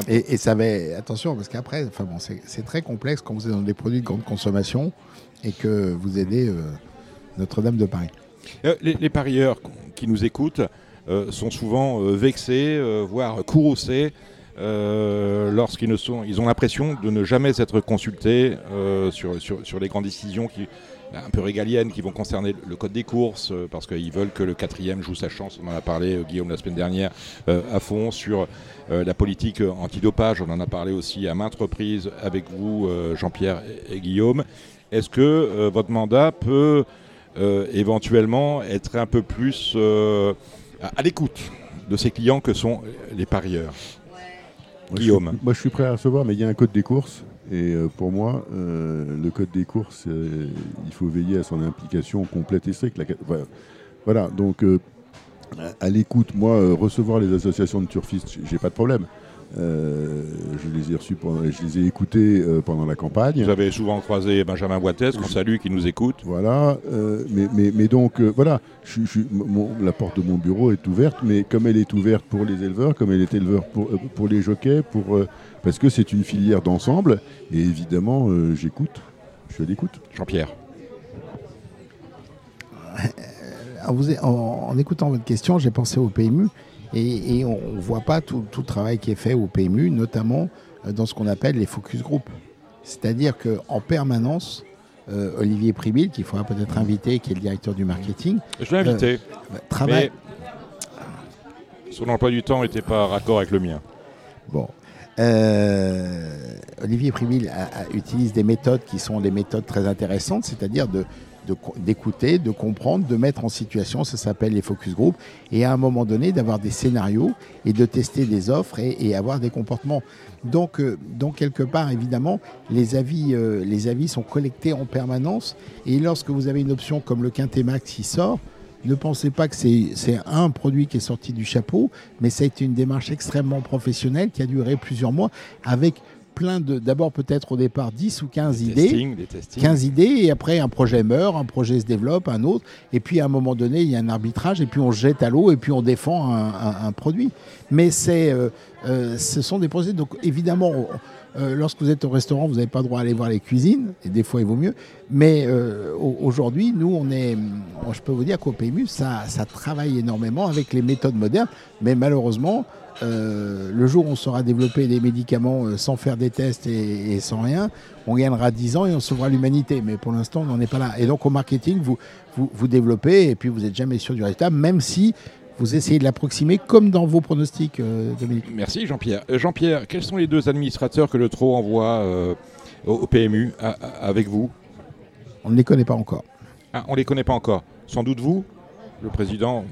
Et, ça avait, attention, parce qu'après, enfin bon, c'est très complexe quand vous êtes dans des produits de grande consommation et que vous aidez euh, Notre-Dame de Paris. Euh, les, parieurs qui nous écoutent sont souvent vexés, voire courroucés euh, lorsqu'ils ne sont, ont l'impression de ne jamais être consultés euh, sur, les grandes décisions qui, un peu régaliennes qui vont concerner le code des courses, euh, parce qu'ils veulent que le quatrième joue sa chance. On en a parlé, Guillaume, la semaine dernière, à fond, sur la politique antidopage. On en a parlé aussi à maintes reprises avec vous, Jean-Pierre et, Guillaume. Est-ce que votre mandat peut éventuellement être un peu plus à l'écoute de ces clients que sont les parieurs Guillaume. moi, je suis prêt à recevoir, mais il y a un code des courses. Et euh, pour moi, euh, le code des courses, euh, il faut veiller à son implication complète et stricte. voilà, donc à l'écoute, moi, recevoir les associations de turfistes, j'ai pas de problème. Euh, je les ai reçus, je les ai écoutés euh, pendant la campagne. Vous avez souvent croisé Benjamin Boitès, qu'on salue, qui nous écoute. Voilà, euh, mais, mais, donc voilà, la porte de mon bureau est ouverte, mais comme elle est ouverte pour les éleveurs, comme elle est éleveur pour, pour les jockeys, pour, parce que c'est une filière d'ensemble, et évidemment, j'écoute, je suis à l'écoute. Jean-Pierre. en, écoutant votre question, j'ai pensé au PMU. Et, on ne voit pas tout, le travail qui est fait au PMU, notamment euh, dans ce qu'on appelle les focus group. C'est-à-dire qu'en permanence, euh, Olivier Pribil, qu'il faudra peut-être inviter, qui est le directeur du marketing. Je l'ai invité. Euh, travaille. son emploi du temps n'était pas raccord avec le mien. Bon. Olivier Pribil utilise des méthodes qui sont des méthodes très intéressantes, c'est-à-dire de, d'écouter, de, comprendre, de mettre en situation, ça s'appelle les focus group, et à un moment donné d'avoir des scénarios et de tester des offres et, avoir des comportements. Donc, euh, donc quelque part, évidemment, les avis, euh, les avis sont collectés en permanence, et lorsque vous avez une option comme le Quintet Max qui sort, ne pensez pas que c'est un produit qui est sorti du chapeau, mais ça a été une démarche extrêmement professionnelle qui a duré plusieurs mois avec plein de. D'abord, peut-être au départ 10 ou 15 Des idées. testings, des testings. 15 idées, et après un projet meurt, un projet se développe, un autre, et puis à un moment donné, il y a un arbitrage, et puis on jette à l'eau, et puis on défend un, un- un produit. Mais c'est, euh, euh, ce sont des projets, donc évidemment, euh, lorsque vous êtes au restaurant, vous n'avez pas le droit d'aller voir les cuisines, et des fois il vaut mieux, mais euh, au- aujourd'hui, nous, on est, je peux vous dire qu'au PMU, ça, ça travaille énormément avec les méthodes modernes, mais malheureusement, euh, le jour où on saura développer des médicaments euh, sans faire des tests et, et sans rien, on gagnera 10 ans et on sauvera l'humanité. Mais pour l'instant, on n'en est pas là. Et donc au marketing, vous, vous, vous développez et puis vous n'êtes jamais sûr du résultat, même si vous essayez de l'approximer comme dans vos pronostics, euh, Dominique. Merci Jean-Pierre. Jean-Pierre, quels sont les deux administrateurs que le TRO envoie au, au PMU à- à- avec vous? On ne les connaît pas encore, ah, On ne les connaît pas encore. Sans doute vous, le président.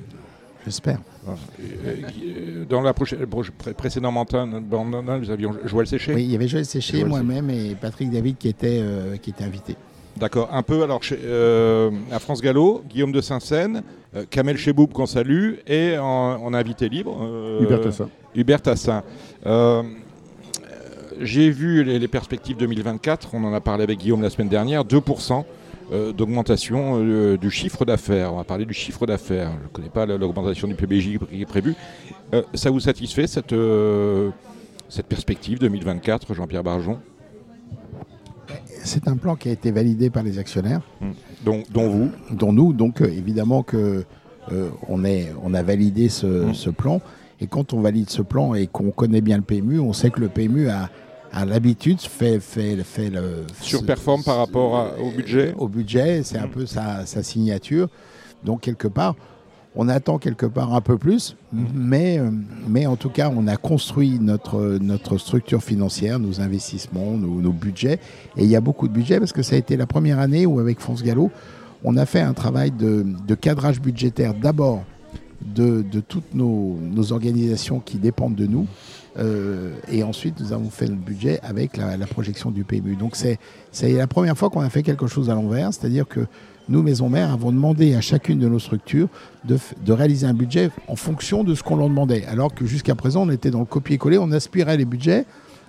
J'espère. Euh, dans la prochaine, proche- pré- précédent mandat, nous avions Joël Séché. Oui, il y avait Joël Séché, moi-même et Patrick David qui étaient, euh, qui étaient invités. D'accord. Un peu alors chez, euh, à France Gallo, Guillaume de Saint-Seine, euh, Kamel Cheboub qu'on salue et en, en invité libre. euh, Hubert Tassin. Hubert Tassin. Euh, J'ai vu les, les perspectives 2024, on en a parlé avec Guillaume la semaine dernière, 2% euh, d'augmentation euh, du chiffre d'affaires. On va parler du chiffre d'affaires. Je ne connais pas la- l'augmentation du PBJ qui est prévue. Euh, ça vous satisfait cette, cette perspective 2024, Jean-Pierre Barjon? C'est un plan qui a été validé par les actionnaires. dont, dont vous? Dont nous. Donc évidemment que on, est, on a validé ce, Mm. ce plan. Et quand on valide ce plan et qu'on connaît bien le PMU, on sait que le PMU a, a l'habitude, fait, fait, fait le... surperforme par rapport à- au budget Au budget, c'est un Mm. peu sa, sa signature. Donc quelque part, on attend quelque part un peu plus, mais, euh, mais en tout cas, on a construit notre, notre structure financière, nos investissements, nos, nos budgets. Et il y a beaucoup de budget parce que ça a été la première année où, avec France Gallo, on a fait un travail de, de cadrage budgétaire d'abord de, de toutes nos, nos organisations qui dépendent de nous. Euh, et ensuite, nous avons fait le budget avec la, la projection du PMU. Donc, c'est la première fois qu'on a fait quelque chose à l'envers, c'est-à-dire que nous, Maison Mère, avons demandé à chacune de nos structures de, réaliser un budget en fonction de ce qu'on leur demandait. Alors que jusqu'à présent, on était dans le copier-coller, on aspirait les budgets,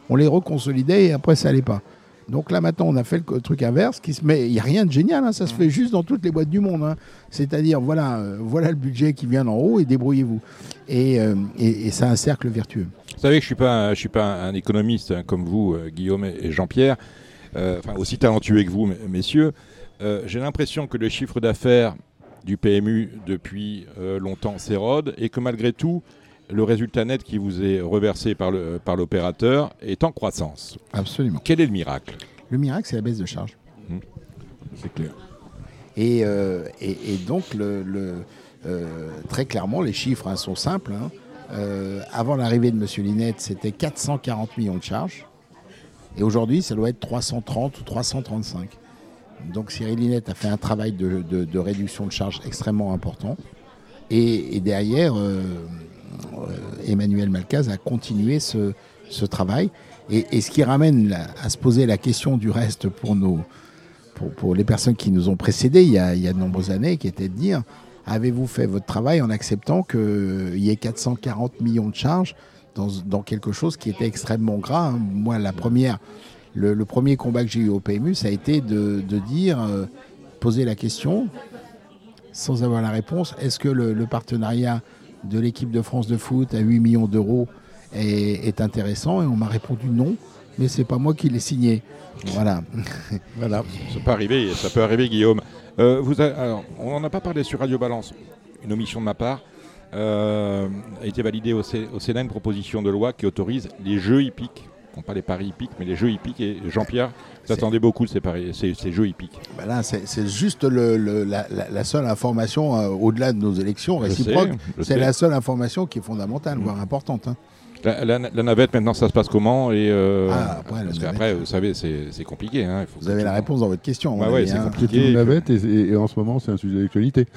on les reconsolidait et après, ça allait pas. Donc là, maintenant, on a fait le truc inverse. Qui se met... Il n'y a rien de génial, hein, ça se fait juste dans toutes les boîtes du monde. hein. C'est-à-dire, voilà, euh, voilà le budget qui vient d'en haut et débrouillez-vous. Et, euh, et, et c'est un cercle vertueux. Vous savez que je ne suis pas, un- je suis pas un économiste hein, comme vous, euh, Guillaume et Jean-Pierre, euh, enfin, aussi talentueux que vous, messieurs. Euh, J'ai l'impression que le chiffre d'affaires du PMU depuis longtemps s'érode et que malgré tout, le résultat net qui vous est reversé par l'opérateur est en croissance. Absolument. Quel est le miracle? Le miracle, c'est la baisse de charge. C'est clair. Et, et, et donc, le, le, très clairement, les chiffres hein, sont simples. hein. Euh, avant l'arrivée de M. Linette, c'était 440 millions de charges. Et aujourd'hui, ça doit être 330 ou 335. Donc Cyril Linette a fait un travail de, réduction de charges extrêmement important. Et, derrière, euh, euh, Emmanuel Malcaz a continué ce, travail. Et, ce qui ramène à se poser la question du reste pour nos, pour les personnes qui nous ont précédés il y a, il y a de nombreuses années, qui était de dire avez-vous fait votre travail en acceptant qu'il y ait 440 millions de charges dans, quelque chose qui était extrêmement gras hein? Moi, la première, le, premier combat que j'ai eu au PMU, ça a été de, dire, euh, poser la question, sans avoir la réponse, est-ce que le, le partenariat de l'équipe de France de foot à 8 millions d'euros est, est intéressant? Et on m'a répondu non, mais c'est pas moi qui l'ai signé. Voilà. Voilà, ça peut arriver, ça peut arriver, Guillaume. Euh, vous a- alors, on n'en a pas parlé sur Radio Balance, une omission de ma part. Euh, a été validée au, Sé- au Sénat une proposition de loi qui autorise les jeux hippiques, non pas les paris hippiques, mais les jeux hippiques. Et Jean-Pierre, attendez beaucoup de ces, paris, ces, ces jeux hippiques. Ben là, c'est juste le- le- la, seule information euh, au-delà de nos élections réciproques. C'est la seule information qui est fondamentale, voire importante. hein. La, la- la navette, maintenant, ça se passe comment et, euh, Ah, après, la Parce qu'après, vous savez, c'est compliqué. hein, faut Vous avez la réponse dans votre question. Ouais, avis, c'est hein. compliqué. Une navette et, et- et en ce moment c'est un sujet d'actualité.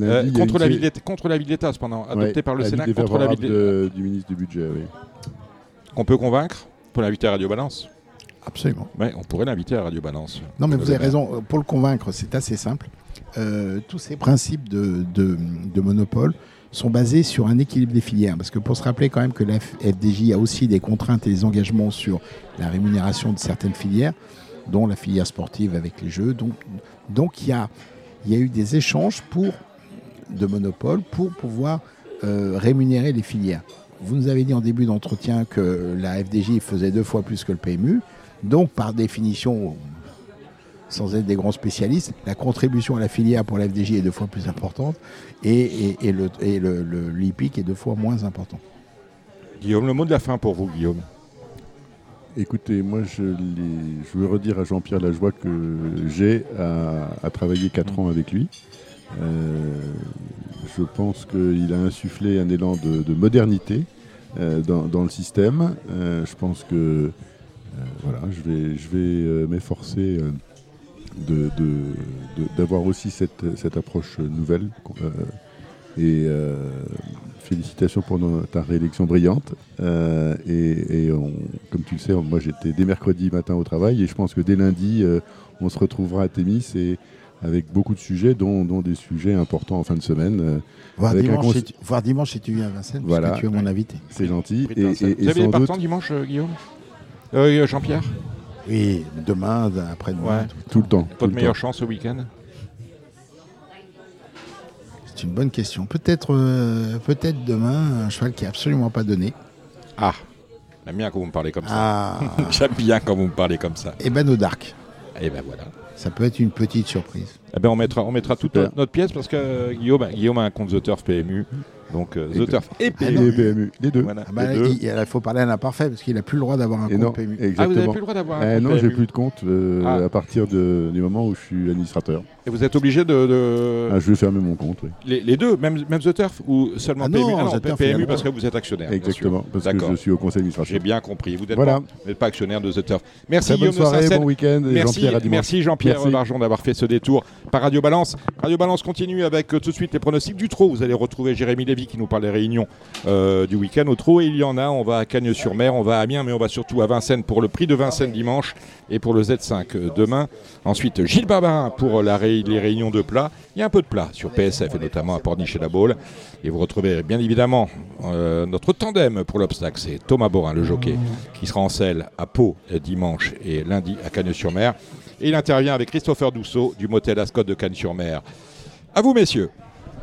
Euh, contre, la ville d'État- contre l'avis de l'État, cependant, adopté Ouais, par le Sénat contre l'avis défavorable de du ministre du budget. Oui. qu'on peut convaincre pour l'inviter à Radio Balance. Absolument. Ouais, on pourrait l'inviter à Radio Balance. Non, mais Euh, vous avez raison. Pour le convaincre, c'est assez simple. euh, tous ces principes de, de- de monopole sont basés sur un équilibre des filières. Parce que pour se rappeler quand même que la FDJ a aussi des contraintes et des engagements sur la rémunération de certaines filières, dont la filière sportive avec les jeux. Donc, il y a, y a eu des échanges pour, de monopole pour pouvoir euh, rémunérer les filières. Vous nous avez dit en début d'entretien que la FDJ faisait deux fois plus que le PMU. Donc, par définition, sans être des grands spécialistes, la contribution à la filière pour la FDJ est deux fois plus importante et, et- et le, et le- le- l'IPIC est deux fois moins important. Guillaume, le mot de la fin pour vous, Guillaume. Écoutez, moi je, veux redire à Jean-Pierre la joie que j'ai à, à travailler 4 ans avec lui. Euh, je pense qu'il a insufflé un élan de, de modernité euh, dans, dans le système. Euh, je pense que euh, voilà, je vais, je vais euh, m'efforcer euh, de- de- de- d'avoir aussi cette, cette approche nouvelle. euh, et euh, félicitations pour no- ta réélection brillante. Euh, et et on- comme tu le sais, moi j'étais dès mercredi matin au travail et je pense que dès lundi, euh, on se retrouvera à Témis et avec beaucoup de sujets, dont, dont des sujets importants en fin de semaine. Euh, Voir, dimanche, cons- si tu, voir dimanche si tu viens à Vincennes, Voilà. parce que tu es mon invité. C'est gentil. Et, et- et vous avez des partants dimanche, Guillaume? Euh, Jean-Pierre? Oui, demain, après-demain. Ouais. tout. tout le temps. Votre le meilleure temps. chance ce week-end C'est une bonne question. Peut-être euh, peut-être demain, un cheval qui est absolument pas donné. Ah, j'aime bien quand vous me parlez comme ça. Ah, J'aime bien quand vous me parlez comme ça. et ben au Dark. Et ben voilà. Ça peut être une petite surprise. Eh ben on mettra, on mettra toute notre, notre pièce parce que Guillaume, Guillaume a un compte The Turf PMU. Donc euh, The Turf et PMU. les PMU, les deux. Voilà. Ah bah, Les deux. il, il faut parler à l'imparfait parce qu'il n'a plus le droit d'avoir un Et compte non, PMU. Ah, vous exactement. n'avez plus le droit d'avoir un Eh compte non, j'ai PMU. plus de compte euh, Ah. à partir de- du moment où je suis administrateur. Et vous êtes obligé de, de- Ah, je vais fermer mon compte, oui. les, les deux, même, même The Turf ou seulement Ah non, PMU The Turf, il y a PMU le parce que vous êtes actionnaire. Exactement, parce que je suis au conseil d'administration. J'ai bien compris. Vous n'êtes Voilà. pas, actionnaire de The Turf. Merci Très bonne Guillaume soirée, bon week-end. et Merci, Jean-Pierre à dimanche. merci Jean-Pierre Merci. Barjon d'avoir fait ce détour par Radio Balance. Radio Balance continue avec euh, tout de suite les pronostics du trot. Vous allez retrouver Jérémy Lévy qui nous parle des réunions euh, du week-end au trot. Et il y en a. On va à Cagnes-sur-Mer, on va à Amiens, mais on va surtout à Vincennes pour le prix de Vincennes dimanche et pour le Z5 euh, demain. Ensuite, Gilles Babin pour ré- les réunions de plat. Il y a un peu de plat sur PSF et notamment à Porniche et la Baule. Et vous retrouvez bien évidemment euh, notre tandem pour l'obstacle. C'est Thomas Borin, le jockey, qui sera en selle à Pau euh, dimanche et lundi à Cagnes-sur-Mer. Et il intervient avec Christopher Dousseau du motel Ascot de Cannes-sur-Mer. À vous, messieurs.